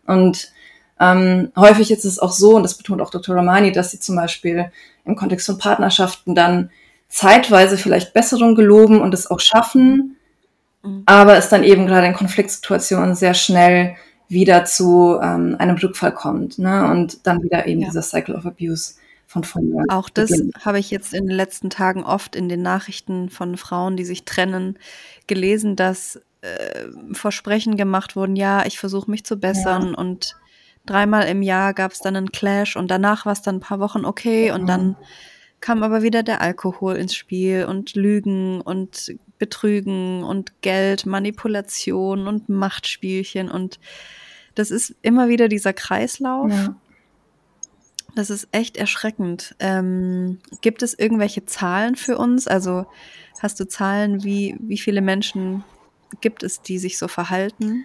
C: Und ähm, häufig ist es auch so, und das betont auch Dr. Romani, dass sie zum Beispiel im Kontext von Partnerschaften dann zeitweise vielleicht Besserung geloben und es auch schaffen, mhm. aber es dann eben gerade in Konfliktsituationen sehr schnell wieder zu ähm, einem Rückfall kommt ne? und dann wieder eben ja. dieser Cycle of Abuse von vorne.
A: Auch das habe ich jetzt in den letzten Tagen oft in den Nachrichten von Frauen, die sich trennen, gelesen, dass äh, Versprechen gemacht wurden, ja, ich versuche mich zu bessern ja. und dreimal im Jahr gab es dann einen Clash und danach war es dann ein paar Wochen okay und dann kam aber wieder der Alkohol ins Spiel und Lügen und Betrügen und Geld, Manipulation und Machtspielchen und das ist immer wieder dieser Kreislauf. Ja. Das ist echt erschreckend. Ähm, gibt es irgendwelche Zahlen für uns? Also hast du Zahlen, wie, wie viele Menschen gibt es, die sich so verhalten?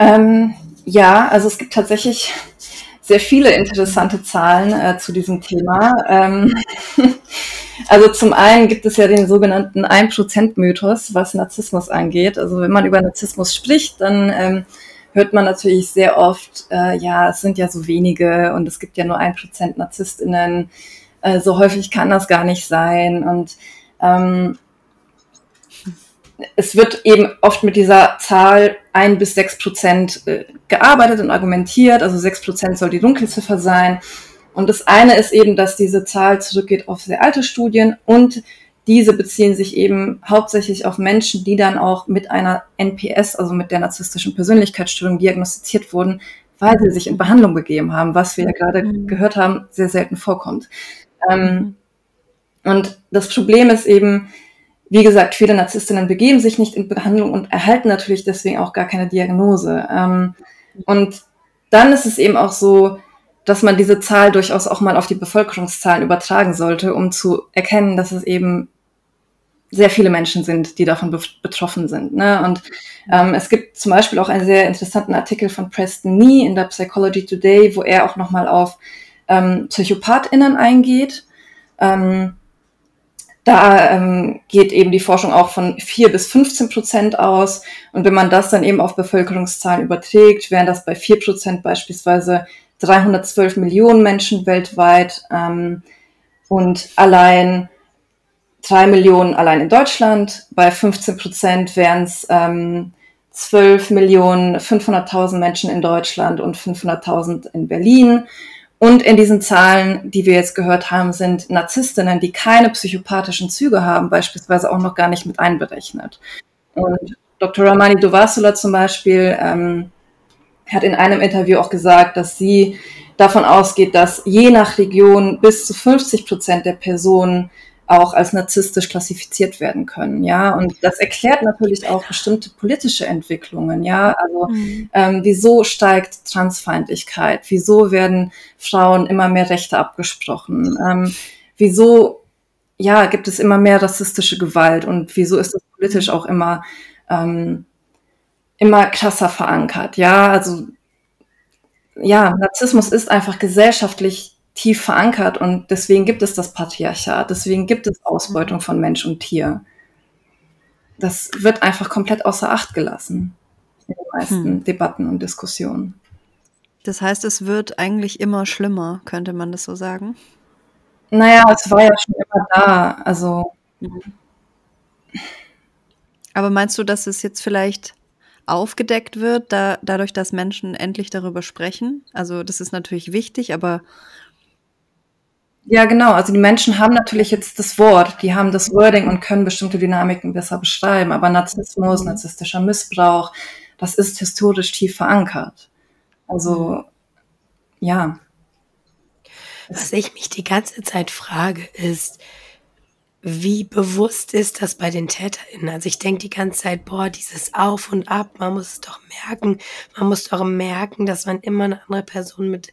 C: Ähm, ja, also es gibt tatsächlich sehr viele interessante Zahlen äh, zu diesem Thema. Ähm, also zum einen gibt es ja den sogenannten 1%-Mythos, was Narzissmus angeht. Also wenn man über Narzissmus spricht, dann ähm, hört man natürlich sehr oft, äh, ja, es sind ja so wenige und es gibt ja nur 1% NarzisstInnen. Äh, so häufig kann das gar nicht sein. Und ähm, es wird eben oft mit dieser Zahl ein bis sechs Prozent äh, gearbeitet und argumentiert. Also sechs Prozent soll die Dunkelziffer sein. Und das eine ist eben, dass diese Zahl zurückgeht auf sehr alte Studien und diese beziehen sich eben hauptsächlich auf Menschen, die dann auch mit einer NPS, also mit der narzisstischen Persönlichkeitsstörung diagnostiziert wurden, weil sie sich in Behandlung begeben haben, was wir ja gerade mhm. gehört haben, sehr selten vorkommt. Ähm, und das Problem ist eben, wie gesagt, viele Narzisstinnen begeben sich nicht in Behandlung und erhalten natürlich deswegen auch gar keine Diagnose. Ähm, und dann ist es eben auch so, dass man diese Zahl durchaus auch mal auf die Bevölkerungszahlen übertragen sollte, um zu erkennen, dass es eben sehr viele Menschen sind, die davon be betroffen sind. Ne? Und ähm, es gibt zum Beispiel auch einen sehr interessanten Artikel von Preston Nee in der Psychology Today, wo er auch nochmal auf ähm, PsychopathInnen eingeht. Ähm, da ähm, geht eben die Forschung auch von 4 bis 15 Prozent aus. Und wenn man das dann eben auf Bevölkerungszahlen überträgt, wären das bei 4 Prozent beispielsweise 312 Millionen Menschen weltweit ähm, und allein 3 Millionen allein in Deutschland. Bei 15 Prozent wären es ähm, 12 Millionen 500.000 Menschen in Deutschland und 500.000 in Berlin. Und in diesen Zahlen, die wir jetzt gehört haben, sind Narzisstinnen, die keine psychopathischen Züge haben, beispielsweise auch noch gar nicht mit einberechnet. Und Dr. Ramani Dovasula zum Beispiel ähm, hat in einem Interview auch gesagt, dass sie davon ausgeht, dass je nach Region bis zu 50 Prozent der Personen auch als narzisstisch klassifiziert werden können, ja. Und das erklärt natürlich auch bestimmte politische Entwicklungen, ja. Also mhm. ähm, wieso steigt Transfeindlichkeit? Wieso werden Frauen immer mehr Rechte abgesprochen? Ähm, wieso ja gibt es immer mehr rassistische Gewalt und wieso ist das politisch auch immer ähm, immer krasser verankert? Ja, also ja, Narzissmus ist einfach gesellschaftlich tief verankert und deswegen gibt es das Patriarchat, deswegen gibt es Ausbeutung von Mensch und Tier. Das wird einfach komplett außer Acht gelassen in den meisten hm. Debatten und Diskussionen.
A: Das heißt, es wird eigentlich immer schlimmer, könnte man das so sagen?
C: Naja, es war ja schon immer da. Also.
A: Aber meinst du, dass es jetzt vielleicht aufgedeckt wird, da, dadurch, dass Menschen endlich darüber sprechen? Also, das ist natürlich wichtig, aber
C: ja, genau. Also die Menschen haben natürlich jetzt das Wort, die haben das Wording und können bestimmte Dynamiken besser beschreiben. Aber Narzissmus, narzisstischer Missbrauch, das ist historisch tief verankert. Also ja.
B: Was ich mich die ganze Zeit frage, ist, wie bewusst ist das bei den TäterInnen? Also ich denke die ganze Zeit, boah, dieses Auf und Ab, man muss es doch merken, man muss doch merken, dass man immer eine andere Person mit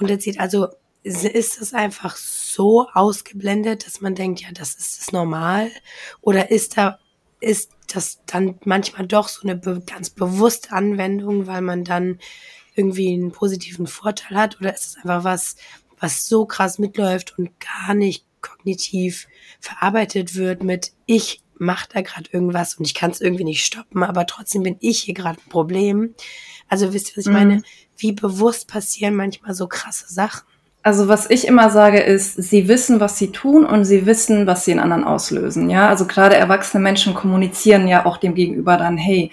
B: runterzieht. Also ist es einfach so ausgeblendet, dass man denkt, ja, das ist das normal? Oder ist da ist das dann manchmal doch so eine be ganz bewusste Anwendung, weil man dann irgendwie einen positiven Vorteil hat? Oder ist es einfach was, was so krass mitläuft und gar nicht kognitiv verarbeitet wird mit ich mache da gerade irgendwas und ich kann es irgendwie nicht stoppen, aber trotzdem bin ich hier gerade ein Problem. Also wisst ihr, was ich mhm. meine? Wie bewusst passieren manchmal so krasse Sachen?
C: Also was ich immer sage ist, sie wissen, was sie tun und sie wissen, was sie in anderen auslösen. Ja, also gerade erwachsene Menschen kommunizieren ja auch dem Gegenüber dann, hey,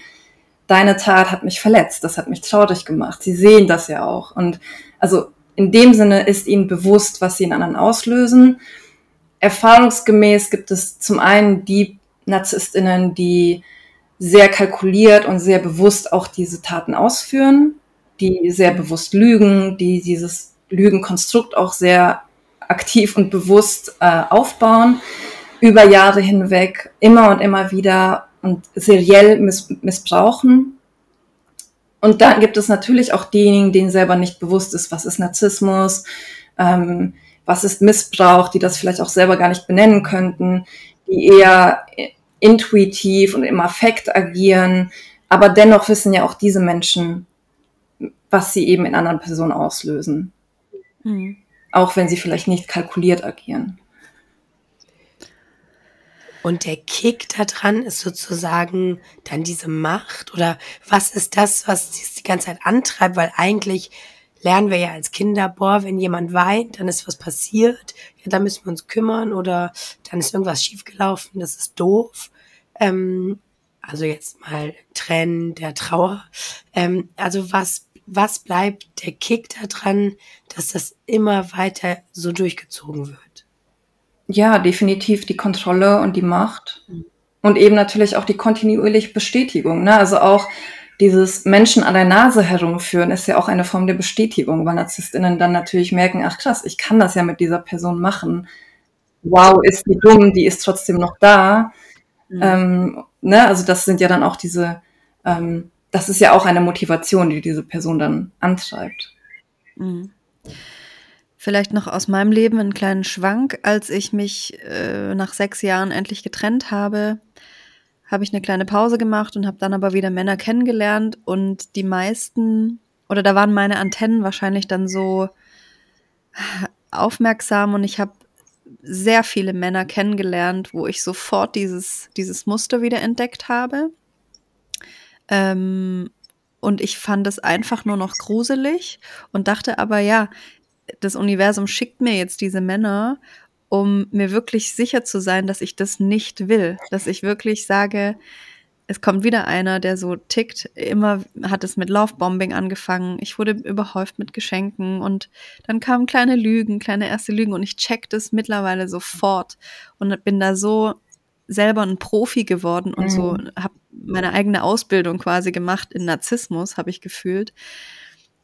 C: deine Tat hat mich verletzt, das hat mich traurig gemacht. Sie sehen das ja auch. Und also in dem Sinne ist ihnen bewusst, was sie in anderen auslösen. Erfahrungsgemäß gibt es zum einen die NarzisstInnen, die sehr kalkuliert und sehr bewusst auch diese Taten ausführen, die sehr bewusst lügen, die dieses Lügenkonstrukt auch sehr aktiv und bewusst äh, aufbauen, über Jahre hinweg, immer und immer wieder und seriell miss missbrauchen. Und dann gibt es natürlich auch diejenigen, denen selber nicht bewusst ist, was ist Narzissmus, ähm, was ist Missbrauch, die das vielleicht auch selber gar nicht benennen könnten, die eher intuitiv und im Affekt agieren, aber dennoch wissen ja auch diese Menschen, was sie eben in anderen Personen auslösen. Mhm. Auch wenn sie vielleicht nicht kalkuliert agieren.
B: Und der Kick da dran ist sozusagen dann diese Macht oder was ist das, was die ganze Zeit antreibt? Weil eigentlich lernen wir ja als Kinder, boah, wenn jemand weint, dann ist was passiert, ja, da müssen wir uns kümmern oder dann ist irgendwas schiefgelaufen, das ist doof. Ähm, also jetzt mal Tränen der Trauer. Ähm, also was, was bleibt der Kick da dran, dass das immer weiter so durchgezogen wird?
C: Ja, definitiv die Kontrolle und die Macht. Mhm. Und eben natürlich auch die kontinuierliche Bestätigung. Ne? Also auch dieses Menschen an der Nase herumführen ist ja auch eine Form der Bestätigung, weil NarzisstInnen dann natürlich merken, ach krass, ich kann das ja mit dieser Person machen. Wow, ist die dumm, die ist trotzdem noch da. Mhm. Ähm, ne? Also das sind ja dann auch diese, ähm, das ist ja auch eine Motivation, die diese Person dann antreibt. Mhm.
A: Vielleicht noch aus meinem Leben einen kleinen Schwank. Als ich mich äh, nach sechs Jahren endlich getrennt habe, habe ich eine kleine Pause gemacht und habe dann aber wieder Männer kennengelernt. Und die meisten, oder da waren meine Antennen wahrscheinlich dann so aufmerksam und ich habe sehr viele Männer kennengelernt, wo ich sofort dieses, dieses Muster wieder entdeckt habe. Ähm, und ich fand es einfach nur noch gruselig und dachte aber, ja, das Universum schickt mir jetzt diese Männer, um mir wirklich sicher zu sein, dass ich das nicht will. Dass ich wirklich sage, es kommt wieder einer, der so tickt. Immer hat es mit Lovebombing angefangen. Ich wurde überhäuft mit Geschenken und dann kamen kleine Lügen, kleine erste Lügen und ich check das mittlerweile sofort und bin da so selber ein Profi geworden und mhm. so habe meine eigene Ausbildung quasi gemacht in Narzissmus, habe ich gefühlt,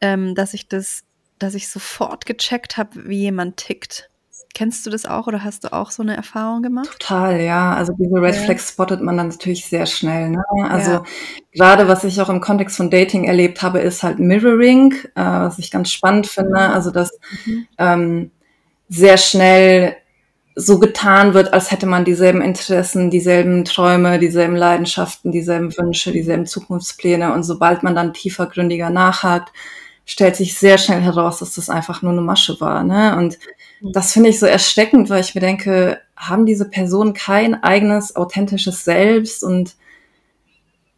A: ähm, dass ich das dass ich sofort gecheckt habe, wie jemand tickt. Kennst du das auch oder hast du auch so eine Erfahrung gemacht?
C: Total, ja. Also diese Red Flags spottet man dann natürlich sehr schnell. Ne? Also ja. gerade was ich auch im Kontext von Dating erlebt habe, ist halt Mirroring, äh, was ich ganz spannend finde. Also dass mhm. ähm, sehr schnell so getan wird, als hätte man dieselben Interessen, dieselben Träume, dieselben Leidenschaften, dieselben Wünsche, dieselben Zukunftspläne. Und sobald man dann tiefergründiger nachhakt, stellt sich sehr schnell heraus, dass das einfach nur eine Masche war. Ne? Und mhm. das finde ich so erschreckend, weil ich mir denke, haben diese Personen kein eigenes, authentisches Selbst? Und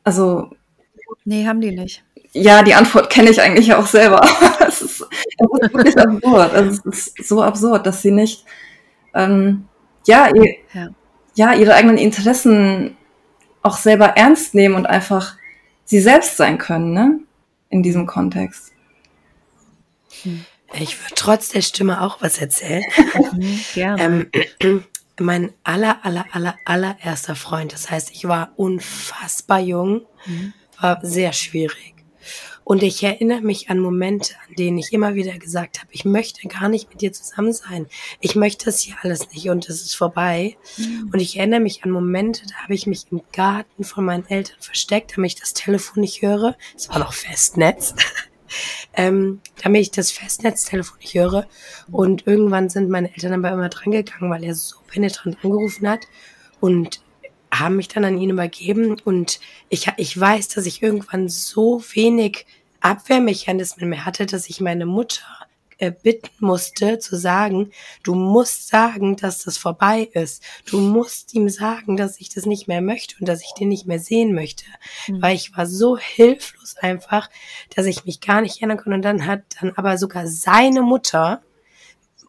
C: also.
A: Nee, haben die nicht.
C: Ja, die Antwort kenne ich eigentlich auch selber. es, ist, es ist wirklich absurd. Also es ist so absurd, dass sie nicht ähm, ja, ihr, ja. ja, ihre eigenen Interessen auch selber ernst nehmen und einfach sie selbst sein können, ne? In diesem Kontext.
B: Ich würde trotz der Stimme auch was erzählen. Mhm, gerne. Ähm, mein aller, aller, aller, allererster Freund. Das heißt, ich war unfassbar jung, mhm. war sehr schwierig. Und ich erinnere mich an Momente, an denen ich immer wieder gesagt habe, ich möchte gar nicht mit dir zusammen sein. Ich möchte das hier alles nicht und es ist vorbei. Mhm. Und ich erinnere mich an Momente, da habe ich mich im Garten von meinen Eltern versteckt, damit ich das Telefon nicht höre. Es war noch Festnetz ähm, damit ich das Festnetztelefon nicht höre. Und irgendwann sind meine Eltern aber immer drangegangen, weil er so penetrant angerufen hat. Und haben mich dann an ihn übergeben und ich, ich weiß, dass ich irgendwann so wenig Abwehrmechanismen mehr hatte, dass ich meine Mutter äh, bitten musste, zu sagen, du musst sagen, dass das vorbei ist. Du musst ihm sagen, dass ich das nicht mehr möchte und dass ich den nicht mehr sehen möchte. Mhm. Weil ich war so hilflos einfach, dass ich mich gar nicht erinnern konnte. Und dann hat dann aber sogar seine Mutter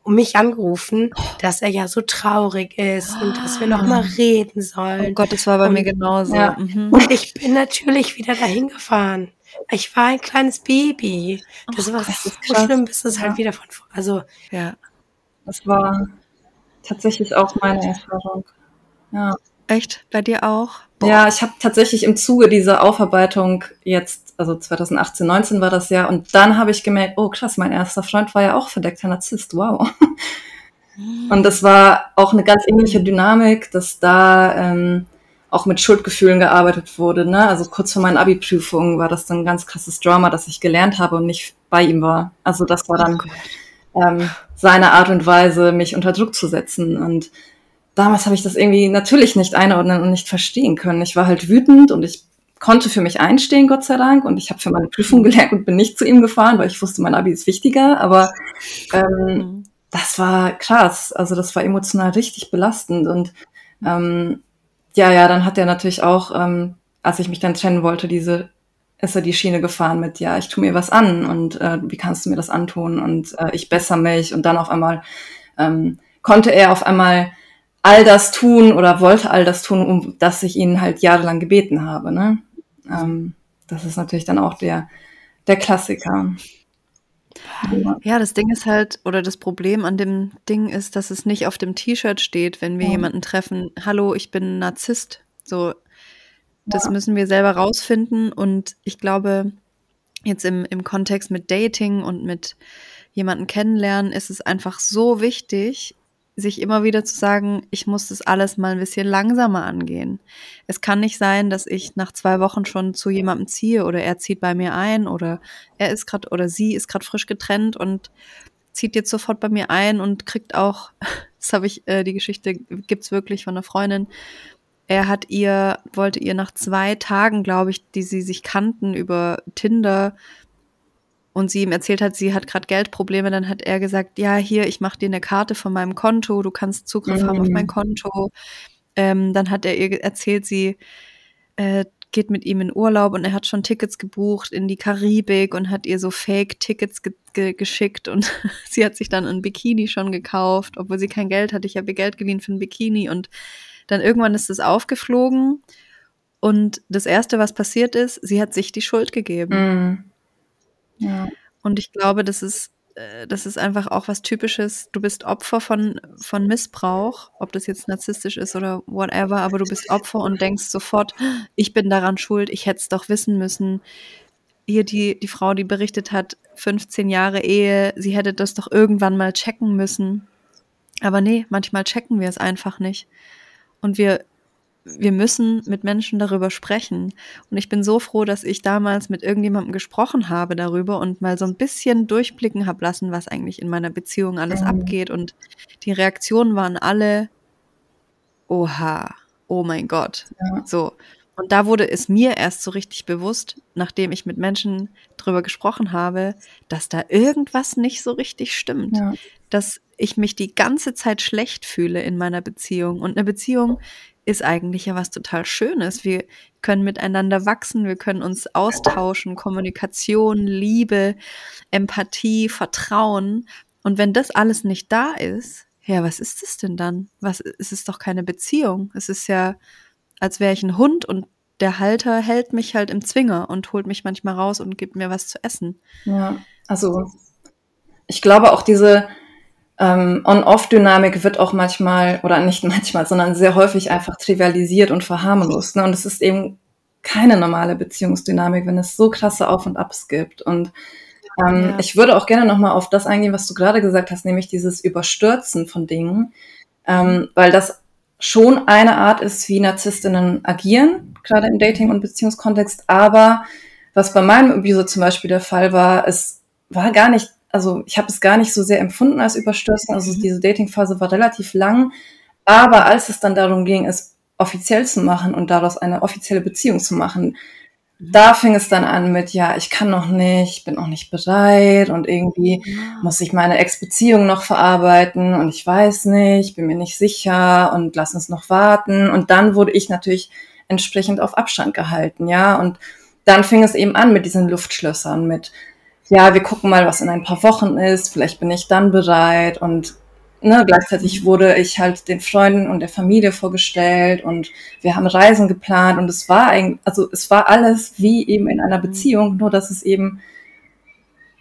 B: mich angerufen, dass er ja so traurig ist und dass wir noch mal reden sollen.
A: Oh Gott, das war bei
B: und,
A: mir genauso.
B: Ja. Mhm. Und ich bin natürlich wieder dahin gefahren. Ich war ein kleines Baby. Das oh, war das so schlimm, bis es halt ja. halt wieder von also
C: ja. Das war tatsächlich auch meine Erfahrung.
A: Ja. Echt? Bei dir auch?
C: Boah. Ja, ich habe tatsächlich im Zuge dieser Aufarbeitung jetzt, also 2018, 19 war das ja, und dann habe ich gemerkt, oh krass, mein erster Freund war ja auch verdeckter Narzisst, wow. Und das war auch eine ganz ähnliche Dynamik, dass da ähm, auch mit Schuldgefühlen gearbeitet wurde. Ne? Also kurz vor meinen Abi-Prüfungen war das dann ein ganz krasses Drama, dass ich gelernt habe und nicht bei ihm war. Also das war dann ähm, seine Art und Weise, mich unter Druck zu setzen. Und damals habe ich das irgendwie natürlich nicht einordnen und nicht verstehen können. Ich war halt wütend und ich konnte für mich einstehen, Gott sei Dank. Und ich habe für meine Prüfung gelernt und bin nicht zu ihm gefahren, weil ich wusste, mein Abi ist wichtiger. Aber ähm, mhm. das war krass. Also das war emotional richtig belastend. Und ähm, ja, ja, dann hat er natürlich auch, ähm, als ich mich dann trennen wollte, diese ist er die Schiene gefahren mit, ja, ich tu mir was an und äh, wie kannst du mir das antun und äh, ich besser mich und dann auf einmal ähm, konnte er auf einmal all das tun oder wollte all das tun, um das ich ihn halt jahrelang gebeten habe. Ne? Ähm, das ist natürlich dann auch der, der Klassiker.
A: Ja, das Ding ist halt, oder das Problem an dem Ding ist, dass es nicht auf dem T-Shirt steht, wenn wir ja. jemanden treffen, hallo, ich bin Narzisst. So, das ja. müssen wir selber rausfinden. Und ich glaube, jetzt im, im Kontext mit Dating und mit jemanden kennenlernen, ist es einfach so wichtig, sich immer wieder zu sagen, ich muss das alles mal ein bisschen langsamer angehen. Es kann nicht sein, dass ich nach zwei Wochen schon zu jemandem ziehe oder er zieht bei mir ein oder er ist gerade oder sie ist gerade frisch getrennt und zieht jetzt sofort bei mir ein und kriegt auch, das habe ich, äh, die Geschichte gibt's wirklich von einer Freundin. Er hat ihr, wollte ihr nach zwei Tagen, glaube ich, die sie sich kannten über Tinder, und sie ihm erzählt hat, sie hat gerade Geldprobleme, dann hat er gesagt, ja, hier, ich mache dir eine Karte von meinem Konto, du kannst Zugriff mhm. haben auf mein mhm. Konto. Ähm, dann hat er ihr erzählt, sie äh, geht mit ihm in Urlaub und er hat schon Tickets gebucht in die Karibik und hat ihr so Fake-Tickets ge ge geschickt und sie hat sich dann ein Bikini schon gekauft, obwohl sie kein Geld hatte. Ich habe ihr Geld geliehen für ein Bikini und dann irgendwann ist es aufgeflogen und das Erste, was passiert ist, sie hat sich die Schuld gegeben. Mhm. Und ich glaube, das ist, äh, das ist einfach auch was Typisches. Du bist Opfer von, von Missbrauch, ob das jetzt narzisstisch ist oder whatever, aber du bist Opfer und denkst sofort, ich bin daran schuld, ich hätte es doch wissen müssen. Hier die, die Frau, die berichtet hat, 15 Jahre Ehe, sie hätte das doch irgendwann mal checken müssen. Aber nee, manchmal checken wir es einfach nicht. Und wir wir müssen mit Menschen darüber sprechen. Und ich bin so froh, dass ich damals mit irgendjemandem gesprochen habe darüber und mal so ein bisschen durchblicken habe lassen, was eigentlich in meiner Beziehung alles abgeht. Und die Reaktionen waren alle, oha, oh mein Gott. Ja. So. Und da wurde es mir erst so richtig bewusst, nachdem ich mit Menschen drüber gesprochen habe, dass da irgendwas nicht so richtig stimmt. Ja. Dass ich mich die ganze Zeit schlecht fühle in meiner Beziehung. Und eine Beziehung ist eigentlich ja was total Schönes. Wir können miteinander wachsen, wir können uns austauschen, Kommunikation, Liebe, Empathie, Vertrauen. Und wenn das alles nicht da ist, ja, was ist es denn dann? Was, es ist doch keine Beziehung. Es ist ja, als wäre ich ein Hund und der Halter hält mich halt im Zwinger und holt mich manchmal raus und gibt mir was zu essen.
C: Ja, also ich glaube auch diese, ähm, On-Off-Dynamik wird auch manchmal, oder nicht manchmal, sondern sehr häufig einfach trivialisiert und verharmlost. Ne? Und es ist eben keine normale Beziehungsdynamik, wenn es so krasse Auf und Abs gibt. Und ähm, ja. ich würde auch gerne nochmal auf das eingehen, was du gerade gesagt hast, nämlich dieses Überstürzen von Dingen, ähm, weil das schon eine Art ist, wie Narzisstinnen agieren, gerade im Dating- und Beziehungskontext. Aber was bei meinem Abuser zum Beispiel der Fall war, es war gar nicht also ich habe es gar nicht so sehr empfunden als Überstürzen. Also mhm. diese Datingphase war relativ lang. Aber als es dann darum ging, es offiziell zu machen und daraus eine offizielle Beziehung zu machen. Da fing es dann an mit, ja, ich kann noch nicht, bin noch nicht bereit und irgendwie muss ich meine Ex-Beziehung noch verarbeiten und ich weiß nicht, bin mir nicht sicher und lass uns noch warten. Und dann wurde ich natürlich entsprechend auf Abstand gehalten, ja. Und dann fing es eben an mit diesen Luftschlössern, mit, ja, wir gucken mal, was in ein paar Wochen ist, vielleicht bin ich dann bereit und ne, gleichzeitig wurde ich halt den Freunden und der Familie vorgestellt und wir haben Reisen geplant und es war eigentlich, also es war alles wie eben in einer Beziehung, nur dass es eben,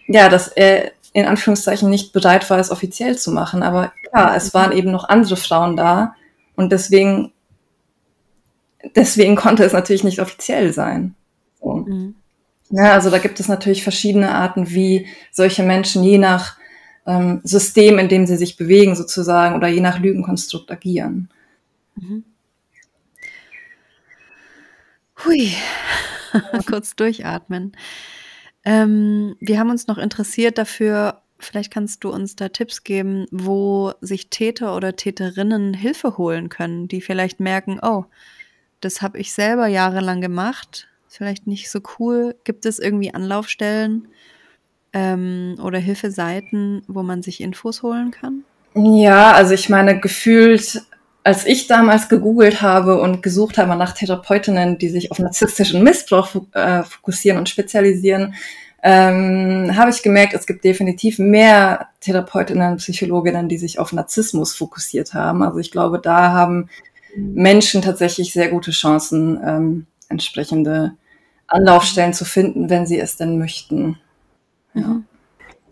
C: ja, dass er in Anführungszeichen nicht bereit war, es offiziell zu machen. Aber klar, es waren eben noch andere Frauen da und deswegen, deswegen konnte es natürlich nicht offiziell sein. So.
A: Mhm.
C: Ja, also da gibt es natürlich verschiedene Arten, wie solche Menschen je nach ähm, System, in dem sie sich bewegen sozusagen oder je nach Lügenkonstrukt agieren.
A: Mhm. Hui, kurz durchatmen. Ähm, wir haben uns noch interessiert dafür, vielleicht kannst du uns da Tipps geben, wo sich Täter oder Täterinnen Hilfe holen können, die vielleicht merken, oh, das habe ich selber jahrelang gemacht, vielleicht nicht so cool. Gibt es irgendwie Anlaufstellen ähm, oder Hilfeseiten, wo man sich Infos holen kann?
C: Ja, also ich meine, gefühlt, als ich damals gegoogelt habe und gesucht habe nach Therapeutinnen, die sich auf narzisstischen Missbrauch äh, fokussieren und spezialisieren, ähm, habe ich gemerkt, es gibt definitiv mehr Therapeutinnen, Psychologinnen, die sich auf Narzissmus fokussiert haben. Also ich glaube, da haben Menschen tatsächlich sehr gute Chancen, ähm, entsprechende Anlaufstellen zu finden, wenn sie es denn möchten. Ja.
A: Mhm.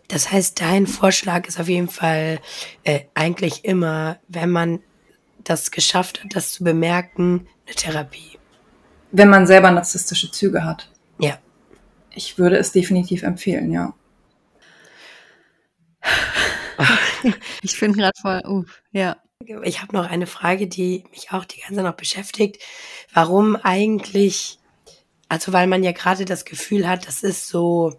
B: Das heißt, dein Vorschlag ist auf jeden Fall äh, eigentlich immer, wenn man das geschafft hat, das zu bemerken, eine Therapie.
C: Wenn man selber narzisstische Züge hat.
B: Ja.
C: Ich würde es definitiv empfehlen, ja.
A: Ich bin gerade voll, uh, ja.
B: Ich habe noch eine Frage, die mich auch die ganze Zeit noch beschäftigt. Warum eigentlich, also weil man ja gerade das Gefühl hat, das ist so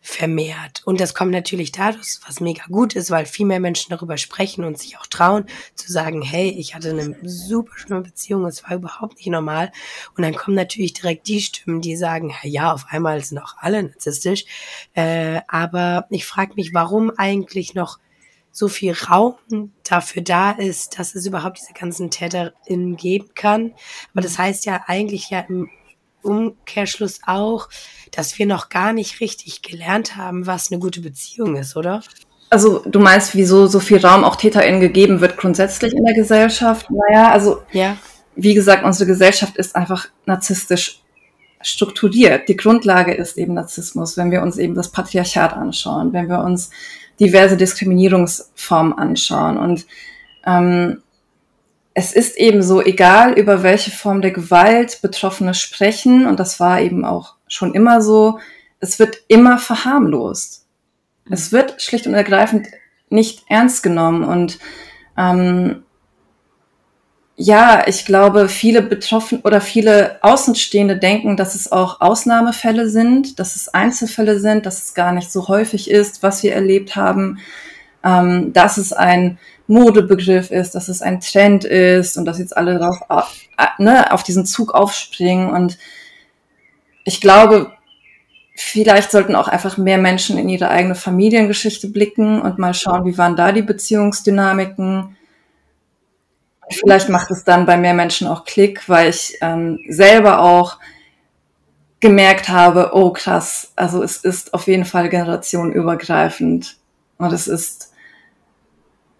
B: vermehrt. Und das kommt natürlich dadurch, was mega gut ist, weil viel mehr Menschen darüber sprechen und sich auch trauen zu sagen, hey, ich hatte eine super schlimme Beziehung, es war überhaupt nicht normal. Und dann kommen natürlich direkt die Stimmen, die sagen, ja, auf einmal sind auch alle narzisstisch. Äh, aber ich frage mich, warum eigentlich noch so viel Raum dafür da ist, dass es überhaupt diese ganzen TäterInnen geben kann. Aber das heißt ja eigentlich ja im Umkehrschluss auch, dass wir noch gar nicht richtig gelernt haben, was eine gute Beziehung ist, oder?
C: Also du meinst, wieso so viel Raum auch TäterInnen gegeben wird grundsätzlich in der Gesellschaft? Naja, also
B: Ja.
C: wie gesagt, unsere Gesellschaft ist einfach narzisstisch strukturiert. Die Grundlage ist eben Narzissmus, wenn wir uns eben das Patriarchat anschauen, wenn wir uns diverse Diskriminierungsformen anschauen. Und ähm, es ist eben so, egal über welche Form der Gewalt Betroffene sprechen, und das war eben auch schon immer so, es wird immer verharmlost. Es wird schlicht und ergreifend nicht ernst genommen. Und ähm, ja, ich glaube, viele Betroffene oder viele Außenstehende denken, dass es auch Ausnahmefälle sind, dass es Einzelfälle sind, dass es gar nicht so häufig ist, was wir erlebt haben, ähm, dass es ein Modebegriff ist, dass es ein Trend ist und dass jetzt alle darauf, äh, ne, auf diesen Zug aufspringen. Und ich glaube, vielleicht sollten auch einfach mehr Menschen in ihre eigene Familiengeschichte blicken und mal schauen, wie waren da die Beziehungsdynamiken. Vielleicht macht es dann bei mehr Menschen auch Klick, weil ich ähm, selber auch gemerkt habe, oh krass, also es ist auf jeden Fall generationenübergreifend. Und es ist,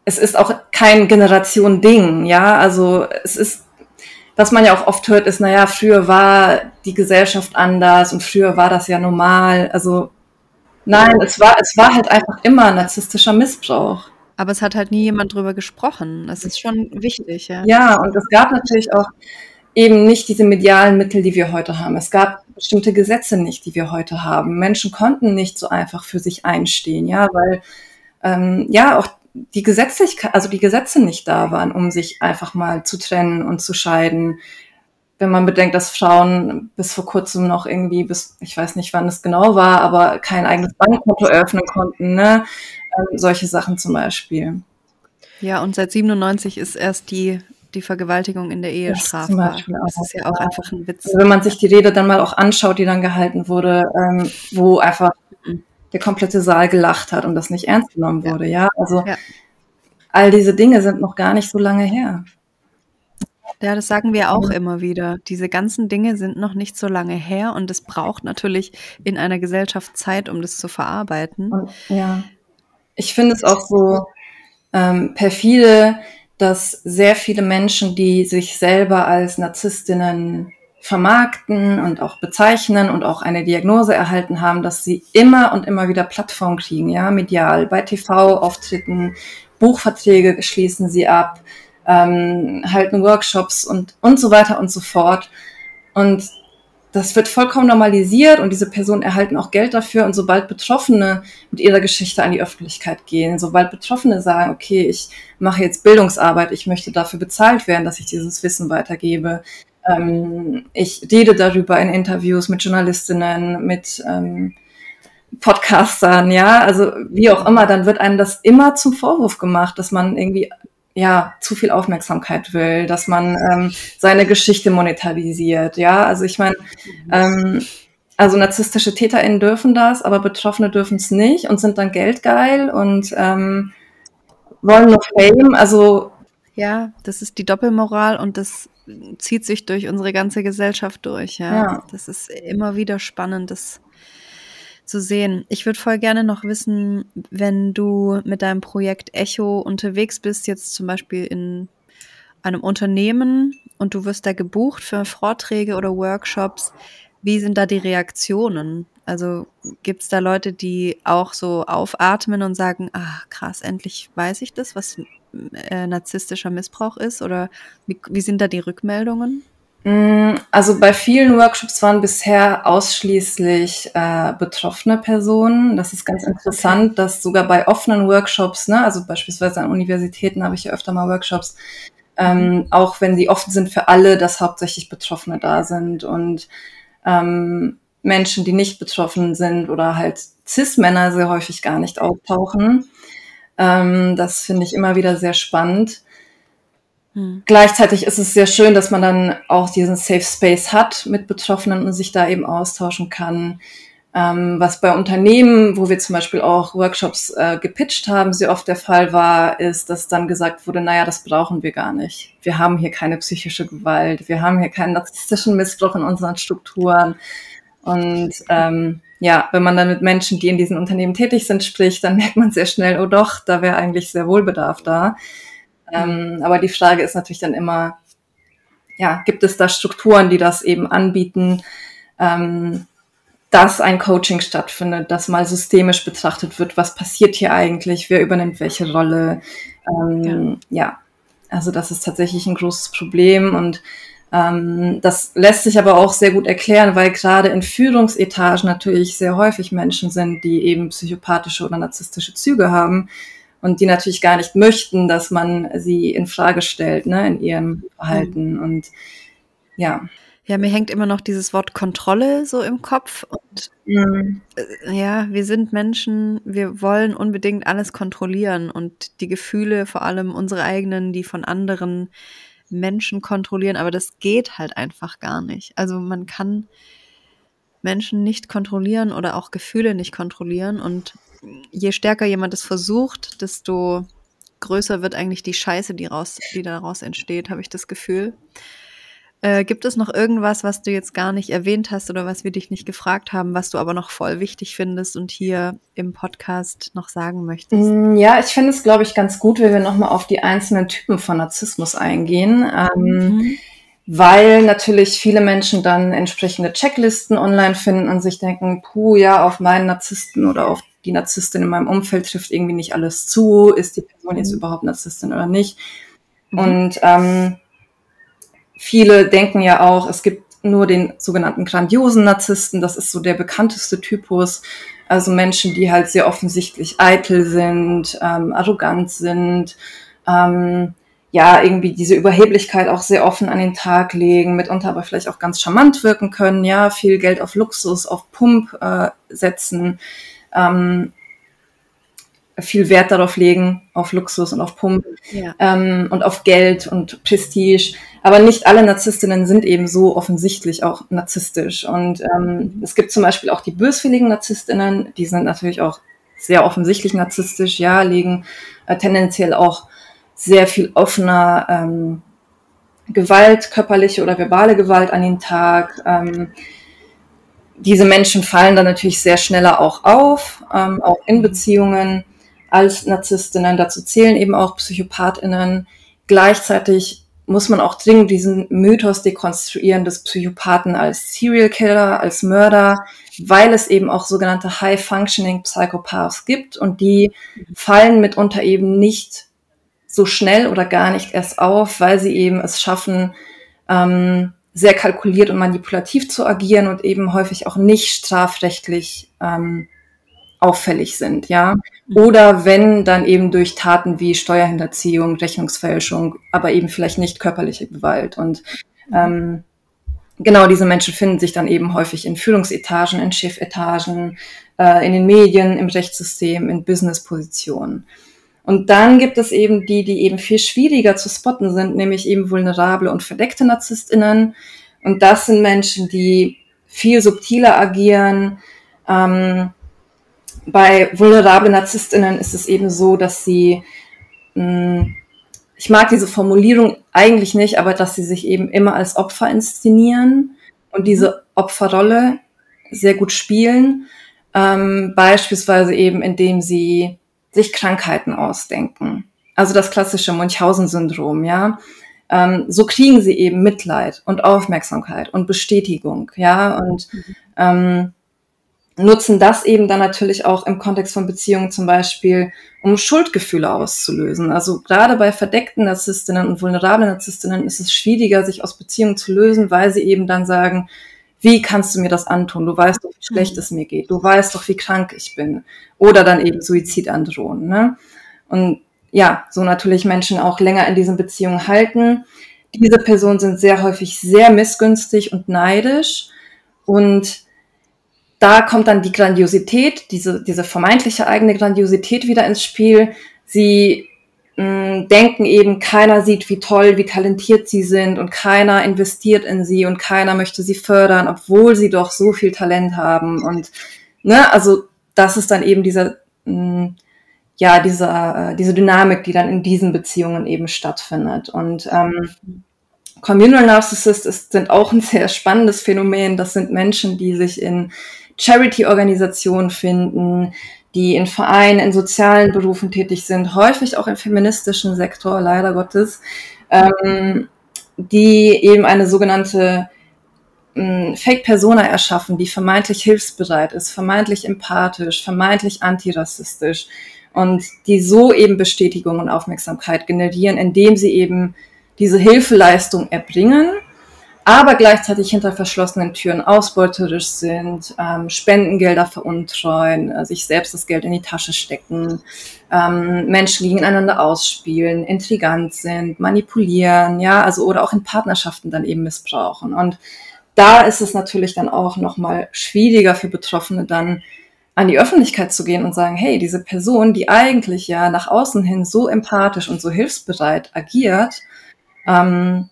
C: es ist auch kein Generation-Ding, ja. Also es ist, was man ja auch oft hört, ist, naja, früher war die Gesellschaft anders und früher war das ja normal. Also nein, es war, es war halt einfach immer narzisstischer Missbrauch.
A: Aber es hat halt nie jemand drüber gesprochen. Das ist schon wichtig, ja.
C: Ja, und es gab natürlich auch eben nicht diese medialen Mittel, die wir heute haben. Es gab bestimmte Gesetze nicht, die wir heute haben. Menschen konnten nicht so einfach für sich einstehen, ja, weil ähm, ja auch die Gesetzlichkeit, also die Gesetze nicht da waren, um sich einfach mal zu trennen und zu scheiden. Wenn man bedenkt, dass Frauen bis vor kurzem noch irgendwie, bis ich weiß nicht, wann es genau war, aber kein eigenes Bankkonto eröffnen konnten, ne? Ähm, solche Sachen zum Beispiel.
A: Ja, und seit 97 ist erst die, die Vergewaltigung in der Ehe
C: Das
A: strafbar. Das ist ja auch einfach ein Witz.
C: Also wenn man sich die Rede dann mal auch anschaut, die dann gehalten wurde, ähm, wo einfach. Der komplette Saal gelacht hat und das nicht ernst genommen
A: Ja.
C: wurde, ja. Also
A: Ja.
C: all diese Dinge sind noch gar nicht so lange her.
A: Ja, das sagen wir auch immer wieder. Diese ganzen Dinge sind noch nicht so lange her und es braucht natürlich in einer Gesellschaft Zeit, um das zu verarbeiten.
C: Und ja, ich finde es auch so ähm, perfide, dass sehr viele Menschen, die sich selber als Narzisstinnen vermarkten und auch bezeichnen und auch eine Diagnose erhalten haben, dass sie immer und immer wieder Plattform kriegen, ja, medial, bei TV-Auftritten, Buchverträge schließen sie ab, ähm, halten Workshops und, und so weiter und so fort. Und das wird vollkommen normalisiert und diese Personen erhalten auch Geld dafür. Und sobald Betroffene mit ihrer Geschichte an die Öffentlichkeit gehen, sobald Betroffene sagen, okay, ich mache jetzt Bildungsarbeit, ich möchte dafür bezahlt werden, dass ich dieses Wissen weitergebe. Ähm, ich rede darüber in Interviews mit Journalistinnen, mit ähm, Podcastern, ja, also wie auch immer, dann wird einem das immer zum Vorwurf gemacht, dass man irgendwie ja zu viel Aufmerksamkeit will, dass man ähm, seine Geschichte monetarisiert, ja, also ich meine, ähm, also narzisstische TäterInnen dürfen das, aber Betroffene dürfen es nicht und sind dann geldgeil und ähm, wollen nur Fame, also
A: Ja, das ist die Doppelmoral und das zieht sich durch unsere ganze Gesellschaft durch. Ja,
C: Ja.
A: das ist immer wieder spannend, das zu sehen. Ich würde voll gerne noch wissen, wenn du mit deinem Projekt Echo unterwegs bist, jetzt zum Beispiel in einem Unternehmen und du wirst da gebucht für Vorträge oder Workshops, wie sind da die Reaktionen? Also gibt es da Leute, die auch so aufatmen und sagen, ah krass, endlich weiß ich das, was äh, narzisstischer Missbrauch ist? Oder wie, wie sind da die Rückmeldungen?
C: Mm, Also bei vielen Workshops waren bisher ausschließlich äh, betroffene Personen. Das ist ganz interessant, dass sogar bei offenen Workshops, ne, also beispielsweise an Universitäten habe ich ja öfter mal Workshops, ähm, auch wenn die offen sind für alle, dass hauptsächlich Betroffene da sind und ähm, Menschen, die nicht betroffen sind oder halt Cis-Männer sehr häufig gar nicht auftauchen. Ähm, das finde ich immer wieder sehr spannend.
A: Hm.
C: Gleichzeitig ist es sehr schön, dass man dann auch diesen Safe Space hat mit Betroffenen und sich da eben austauschen kann. Ähm, was bei Unternehmen, wo wir zum Beispiel auch Workshops äh, gepitcht haben, sehr oft der Fall war, ist, dass dann gesagt wurde, naja, das brauchen wir gar nicht. Wir haben hier keine psychische Gewalt, wir haben hier keinen narzisstischen Missbrauch in unseren Strukturen. Und ähm, ja, wenn man dann mit Menschen, die in diesen Unternehmen tätig sind, spricht, dann merkt man sehr schnell, oh doch, da wäre eigentlich sehr wohl Bedarf da. Ähm, aber die Frage ist natürlich dann immer, ja, gibt es da Strukturen, die das eben anbieten, ähm, dass ein Coaching stattfindet, dass mal systemisch betrachtet wird, was passiert hier eigentlich, wer übernimmt welche Rolle. Ähm, ja. ja, also das ist tatsächlich ein großes Problem und das lässt sich aber auch sehr gut erklären, weil gerade in Führungsetagen natürlich sehr häufig Menschen sind, die eben psychopathische oder narzisstische Züge haben und die natürlich gar nicht möchten, dass man sie in Frage stellt, ne, in ihrem Verhalten und ja.
A: Ja, mir hängt immer noch dieses Wort Kontrolle so im Kopf und
C: Mhm.
A: äh, ja, wir sind Menschen, wir wollen unbedingt alles kontrollieren und die Gefühle, vor allem unsere eigenen, die von anderen Menschen kontrollieren, aber das geht halt einfach gar nicht. Also man kann Menschen nicht kontrollieren oder auch Gefühle nicht kontrollieren und je stärker jemand es versucht, desto größer wird eigentlich die Scheiße, die, raus, die daraus entsteht, habe ich das Gefühl. Äh, gibt es noch irgendwas, was du jetzt gar nicht erwähnt hast oder was wir dich nicht gefragt haben, was du aber noch voll wichtig findest und hier im Podcast noch sagen möchtest?
C: Mm, Ja, ich finde es, glaube ich, ganz gut, wenn wir nochmal auf die einzelnen Typen von Narzissmus eingehen. Ähm,
A: Mhm.
C: weil natürlich viele Menschen dann entsprechende Checklisten online finden und sich denken, puh, ja, auf meinen Narzissten oder auf die Narzisstin in meinem Umfeld trifft irgendwie nicht alles zu. Ist die Person jetzt
A: Mhm.
C: überhaupt Narzisstin oder nicht?
A: Mhm.
C: Und ähm, viele denken ja auch, es gibt nur den sogenannten grandiosen Narzissten. Das ist so der bekannteste Typus. Also Menschen, die halt sehr offensichtlich eitel sind, ähm, arrogant sind, ähm, ja, irgendwie diese Überheblichkeit auch sehr offen an den Tag legen, mitunter aber vielleicht auch ganz charmant wirken können, ja, viel Geld auf Luxus, auf Pump äh, setzen. Ähm, viel Wert darauf legen, auf Luxus und auf Pump ja. ähm, und auf Geld und Prestige. Aber nicht alle Narzisstinnen sind eben so offensichtlich auch narzisstisch. Und ähm, es gibt zum Beispiel auch die böswilligen Narzisstinnen, die sind natürlich auch sehr offensichtlich narzisstisch, ja, legen äh, tendenziell auch sehr viel offener ähm, Gewalt, körperliche oder verbale Gewalt an den Tag. Ähm, diese Menschen fallen dann natürlich sehr schneller auch auf, ähm, auch in Beziehungen als Narzisstinnen. Dazu zählen eben auch Psychopathinnen. Gleichzeitig muss man auch dringend diesen Mythos dekonstruieren des Psychopathen als Serial Killer, als Mörder, weil es eben auch sogenannte High-Functioning Psychopaths gibt und die fallen mitunter eben nicht so schnell oder gar nicht erst auf, weil sie eben es schaffen, ähm, sehr kalkuliert und manipulativ zu agieren und eben häufig auch nicht strafrechtlich ähm, auffällig sind, ja. Mhm. Oder wenn dann eben durch Taten wie Steuerhinterziehung, Rechnungsfälschung, aber eben vielleicht nicht körperliche Gewalt. Und mhm. ähm, genau diese Menschen finden sich dann eben häufig in Führungsetagen, in Chefetagen, äh, in den Medien, im Rechtssystem, in Businesspositionen. Und dann gibt es eben die, die eben viel schwieriger zu spotten sind, nämlich eben vulnerable und verdeckte NarzisstInnen. Und das sind Menschen, die viel subtiler agieren. Ähm, bei vulnerable NarzisstInnen ist es eben so, dass sie, mh, hm, ich mag diese Formulierung eigentlich nicht, aber dass sie sich eben immer als Opfer inszenieren und diese Opferrolle sehr gut spielen. Ähm, beispielsweise eben, indem sie sich Krankheiten ausdenken. Also das klassische Munchausen-Syndrom, ja. Ähm, so kriegen sie eben Mitleid und Aufmerksamkeit und Bestätigung, ja, und ähm, nutzen das eben dann natürlich auch im Kontext von Beziehungen zum Beispiel, um Schuldgefühle auszulösen. Also gerade bei verdeckten Narzisstinnen und vulnerablen Narzisstinnen ist es schwieriger, sich aus Beziehungen zu lösen, weil sie eben dann sagen, wie kannst du mir das antun? Du weißt doch, wie schlecht mhm. es mir geht. Du weißt doch, wie krank ich bin. Oder dann eben Suizid androhen. Ne? Und ja, so natürlich Menschen auch länger in diesen Beziehungen halten. Diese Personen sind sehr häufig sehr missgünstig und neidisch. Und da kommt dann die Grandiosität, diese, diese vermeintliche eigene Grandiosität wieder ins Spiel. Sie mh, denken eben, keiner sieht, wie toll, wie talentiert sie sind und keiner investiert in sie und keiner möchte sie fördern, obwohl sie doch so viel Talent haben. Und ne, also das ist dann eben dieser, mh, ja, dieser, äh, diese Dynamik, die dann in diesen Beziehungen eben stattfindet. Und ähm, Communal Narcissists ist, sind auch ein sehr spannendes Phänomen. Das sind Menschen, die sich in Charity-Organisationen finden, die in Vereinen, in sozialen Berufen tätig sind, häufig auch im feministischen Sektor, leider Gottes, ähm, die eben eine sogenannte ähm, Fake-Persona erschaffen, die vermeintlich hilfsbereit ist, vermeintlich empathisch, vermeintlich antirassistisch und die so eben Bestätigung und Aufmerksamkeit generieren, indem sie eben diese Hilfeleistung erbringen aber gleichzeitig hinter verschlossenen Türen ausbeuterisch sind, ähm, Spendengelder veruntreuen, äh, sich selbst das Geld in die Tasche stecken, ähm, Menschen gegeneinander ausspielen, intrigant sind, manipulieren, ja, also oder auch in Partnerschaften dann eben missbrauchen. Und da ist es natürlich dann auch nochmal schwieriger für Betroffene dann an die Öffentlichkeit zu gehen und sagen, hey, diese Person, die eigentlich ja nach außen hin so empathisch und so hilfsbereit agiert, ähm,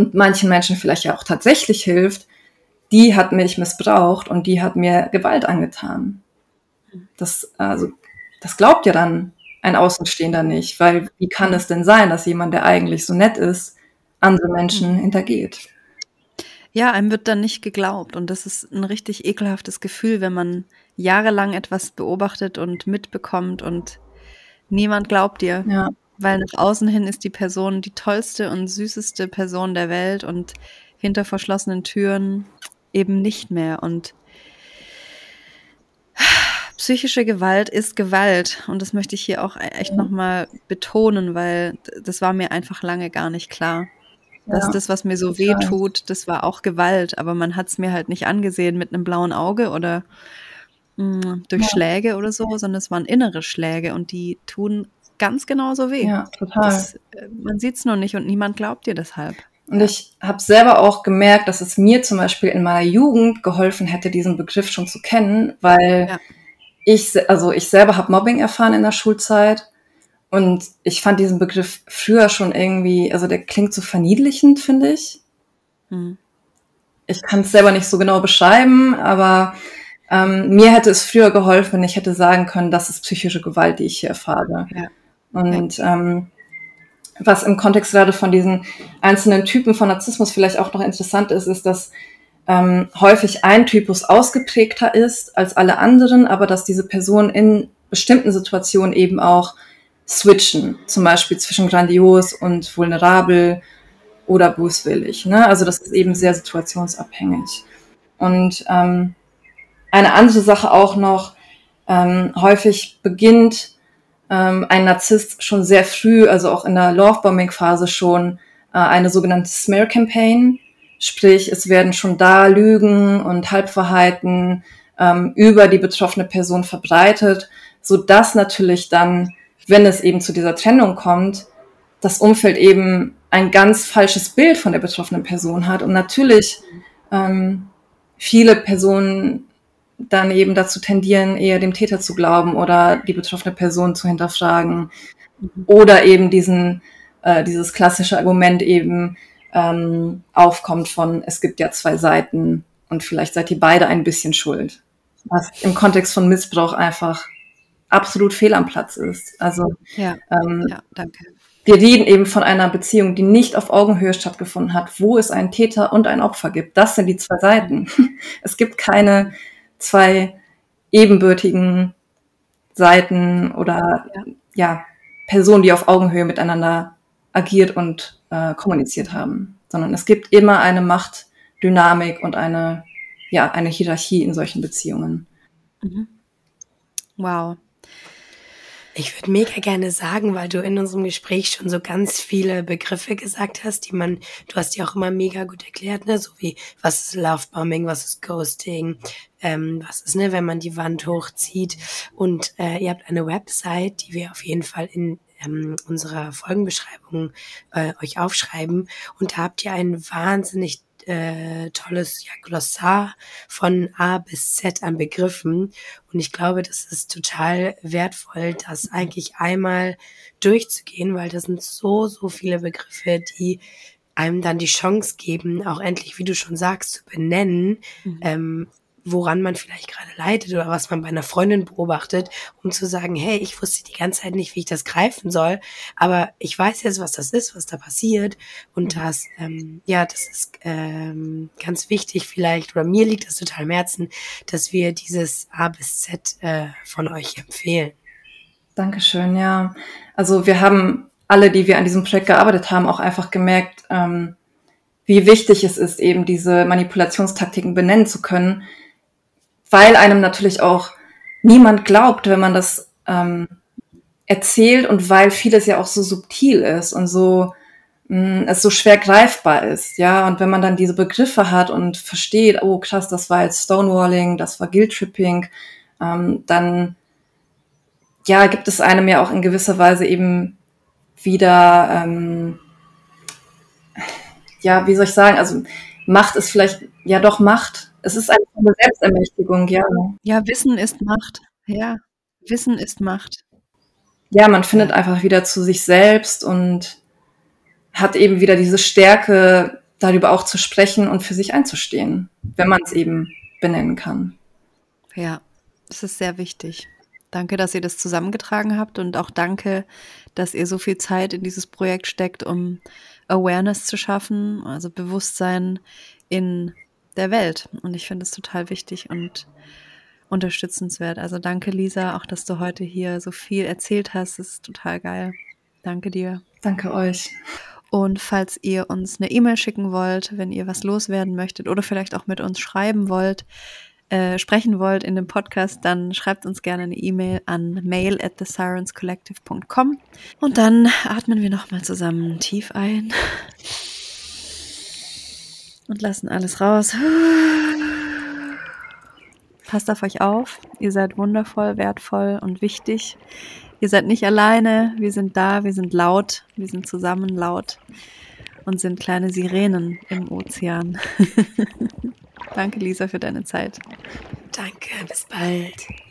C: und manchen Menschen vielleicht ja auch tatsächlich hilft, die hat mich missbraucht und die hat mir Gewalt angetan. Das, also, das glaubt ja dann ein Außenstehender nicht, weil wie kann es denn sein, dass jemand, der eigentlich so nett ist, andere Menschen hintergeht?
A: Ja, einem wird dann nicht geglaubt und das ist ein richtig ekelhaftes Gefühl, wenn man jahrelang etwas beobachtet und mitbekommt und niemand glaubt dir. Ja weil nach außen hin ist die Person die tollste und süßeste Person der Welt und hinter verschlossenen Türen eben nicht mehr. Und psychische Gewalt ist Gewalt. Und das möchte ich hier auch echt nochmal betonen, weil das war mir einfach lange gar nicht klar. Dass ja, das, was mir so weh tut, das war auch Gewalt, aber man hat es mir halt nicht angesehen mit einem blauen Auge oder mh, mm, durch ja. Schläge oder so, sondern es waren innere Schläge und die tun ganz genauso weh.
C: Ja, total. Das,
A: äh, man sieht es nur nicht und niemand glaubt dir deshalb.
C: Und ich habe selber auch gemerkt, dass es mir zum Beispiel in meiner Jugend geholfen hätte, diesen Begriff schon zu kennen, weil ja. ich, also ich selber habe Mobbing erfahren in der Schulzeit und ich fand diesen Begriff früher schon irgendwie, also der klingt so verniedlichend, finde ich. Hm. Ich kann es selber nicht so genau beschreiben, aber ähm, mir hätte es früher geholfen, wenn ich hätte sagen können, das ist psychische Gewalt, die ich hier erfahre. Ja. Und ähm, was im Kontext gerade von diesen einzelnen Typen von Narzissmus vielleicht auch noch interessant ist, ist, dass ähm, häufig ein Typus ausgeprägter ist als alle anderen, aber dass diese Personen in bestimmten Situationen eben auch switchen, zum Beispiel zwischen grandios und vulnerabel oder böswillig. Ne? Also das ist eben sehr situationsabhängig. Und ähm, eine andere Sache auch noch, ähm, häufig beginnt ähm, ein Narzisst schon sehr früh, also auch in der Lovebombing-Phase schon, äh, eine sogenannte Smear-Campaign. Sprich, es werden schon da Lügen und Halbverhalten ähm, über die betroffene Person verbreitet, so dass natürlich dann, wenn es eben zu dieser Trennung kommt, das Umfeld eben ein ganz falsches Bild von der betroffenen Person hat und natürlich ähm, viele Personen dann eben dazu tendieren, eher dem Täter zu glauben oder die betroffene Person zu hinterfragen mhm. oder eben diesen, äh, dieses klassische Argument eben ähm, aufkommt von, es gibt ja zwei Seiten und vielleicht seid ihr beide ein bisschen schuld. Was im Kontext von Missbrauch einfach absolut fehl am Platz ist. Also
A: ja, ähm, ja danke.
C: Wir reden eben von einer Beziehung, die nicht auf Augenhöhe stattgefunden hat, wo es einen Täter und ein Opfer gibt. Das sind die zwei Seiten. Es gibt keine zwei ebenbürtigen Seiten oder ja. ja, Personen, die auf Augenhöhe miteinander agiert und äh, kommuniziert haben, sondern es gibt immer eine Machtdynamik und eine, ja, eine Hierarchie in solchen Beziehungen. Mhm.
A: Wow.
B: Ich würde mega gerne sagen, weil du in unserem Gespräch schon so ganz viele Begriffe gesagt hast, die man, du hast die auch immer mega gut erklärt, ne, so wie, was ist Lovebombing, was ist Ghosting, ähm, was ist, ne, wenn man die Wand hochzieht. Und äh, ihr habt eine Website, die wir auf jeden Fall in ähm, unserer Folgenbeschreibung äh, euch aufschreiben. Und da habt ihr ein wahnsinnig äh, tolles ja, Glossar von A bis Z an Begriffen. Und ich glaube, das ist total wertvoll, das eigentlich einmal durchzugehen, weil das sind so, so viele Begriffe, die einem dann die Chance geben, auch endlich, wie du schon sagst, zu benennen, mhm. ähm, woran man vielleicht gerade leidet oder was man bei einer Freundin beobachtet, um zu sagen, hey, ich wusste die ganze Zeit nicht, wie ich das greifen soll, aber ich weiß jetzt, was das ist, was da passiert und mhm. das, ähm, ja, das ist ähm, ganz wichtig vielleicht oder mir liegt es total im Herzen, dass wir dieses A bis Z äh, von euch empfehlen.
C: Dankeschön, ja. Also wir haben alle, die wir an diesem Projekt gearbeitet haben, auch einfach gemerkt, ähm, wie wichtig es ist, eben diese Manipulationstaktiken benennen zu können, weil einem natürlich auch niemand glaubt, wenn man das ähm, erzählt und weil vieles ja auch so subtil ist und so mh, mm, es so schwer greifbar ist, ja. Und wenn man dann diese Begriffe hat und versteht, oh krass, das war jetzt Stonewalling, das war Guilt Tripping, ähm, dann ja gibt es einem ja auch in gewisser Weise eben wieder ähm, ja, wie soll ich sagen, also Macht ist vielleicht ja doch Macht, es ist eine Selbstermächtigung, ja.
A: Ja, Wissen ist Macht. Ja, Wissen ist Macht.
C: Ja, man findet einfach wieder zu sich selbst und hat eben wieder diese Stärke, darüber auch zu sprechen und für sich einzustehen, wenn man es eben benennen kann.
A: Ja, das ist sehr wichtig. Danke, dass ihr das zusammengetragen habt und auch danke, dass ihr so viel Zeit in dieses Projekt steckt, um Awareness zu schaffen, also Bewusstsein in der Welt. Und ich finde es total wichtig und unterstützenswert. Also danke, Lisa, auch dass du heute hier so viel erzählt hast. Das ist total geil. Danke dir.
C: Danke euch.
A: Und falls ihr uns eine E-Mail schicken wollt, wenn ihr was loswerden möchtet oder vielleicht auch mit uns schreiben wollt, äh, sprechen wollt in dem Podcast, dann schreibt uns gerne eine E-Mail an mail at thesirenscollective.com und dann atmen wir nochmal zusammen tief ein und lassen alles raus. Passt auf euch auf. Ihr seid wundervoll, wertvoll und wichtig. Ihr seid nicht alleine. Wir sind da. Wir sind laut. Wir sind zusammen laut und sind kleine Sirenen im Ozean. Danke, Lisa, für deine Zeit.
B: Danke. Bis bald.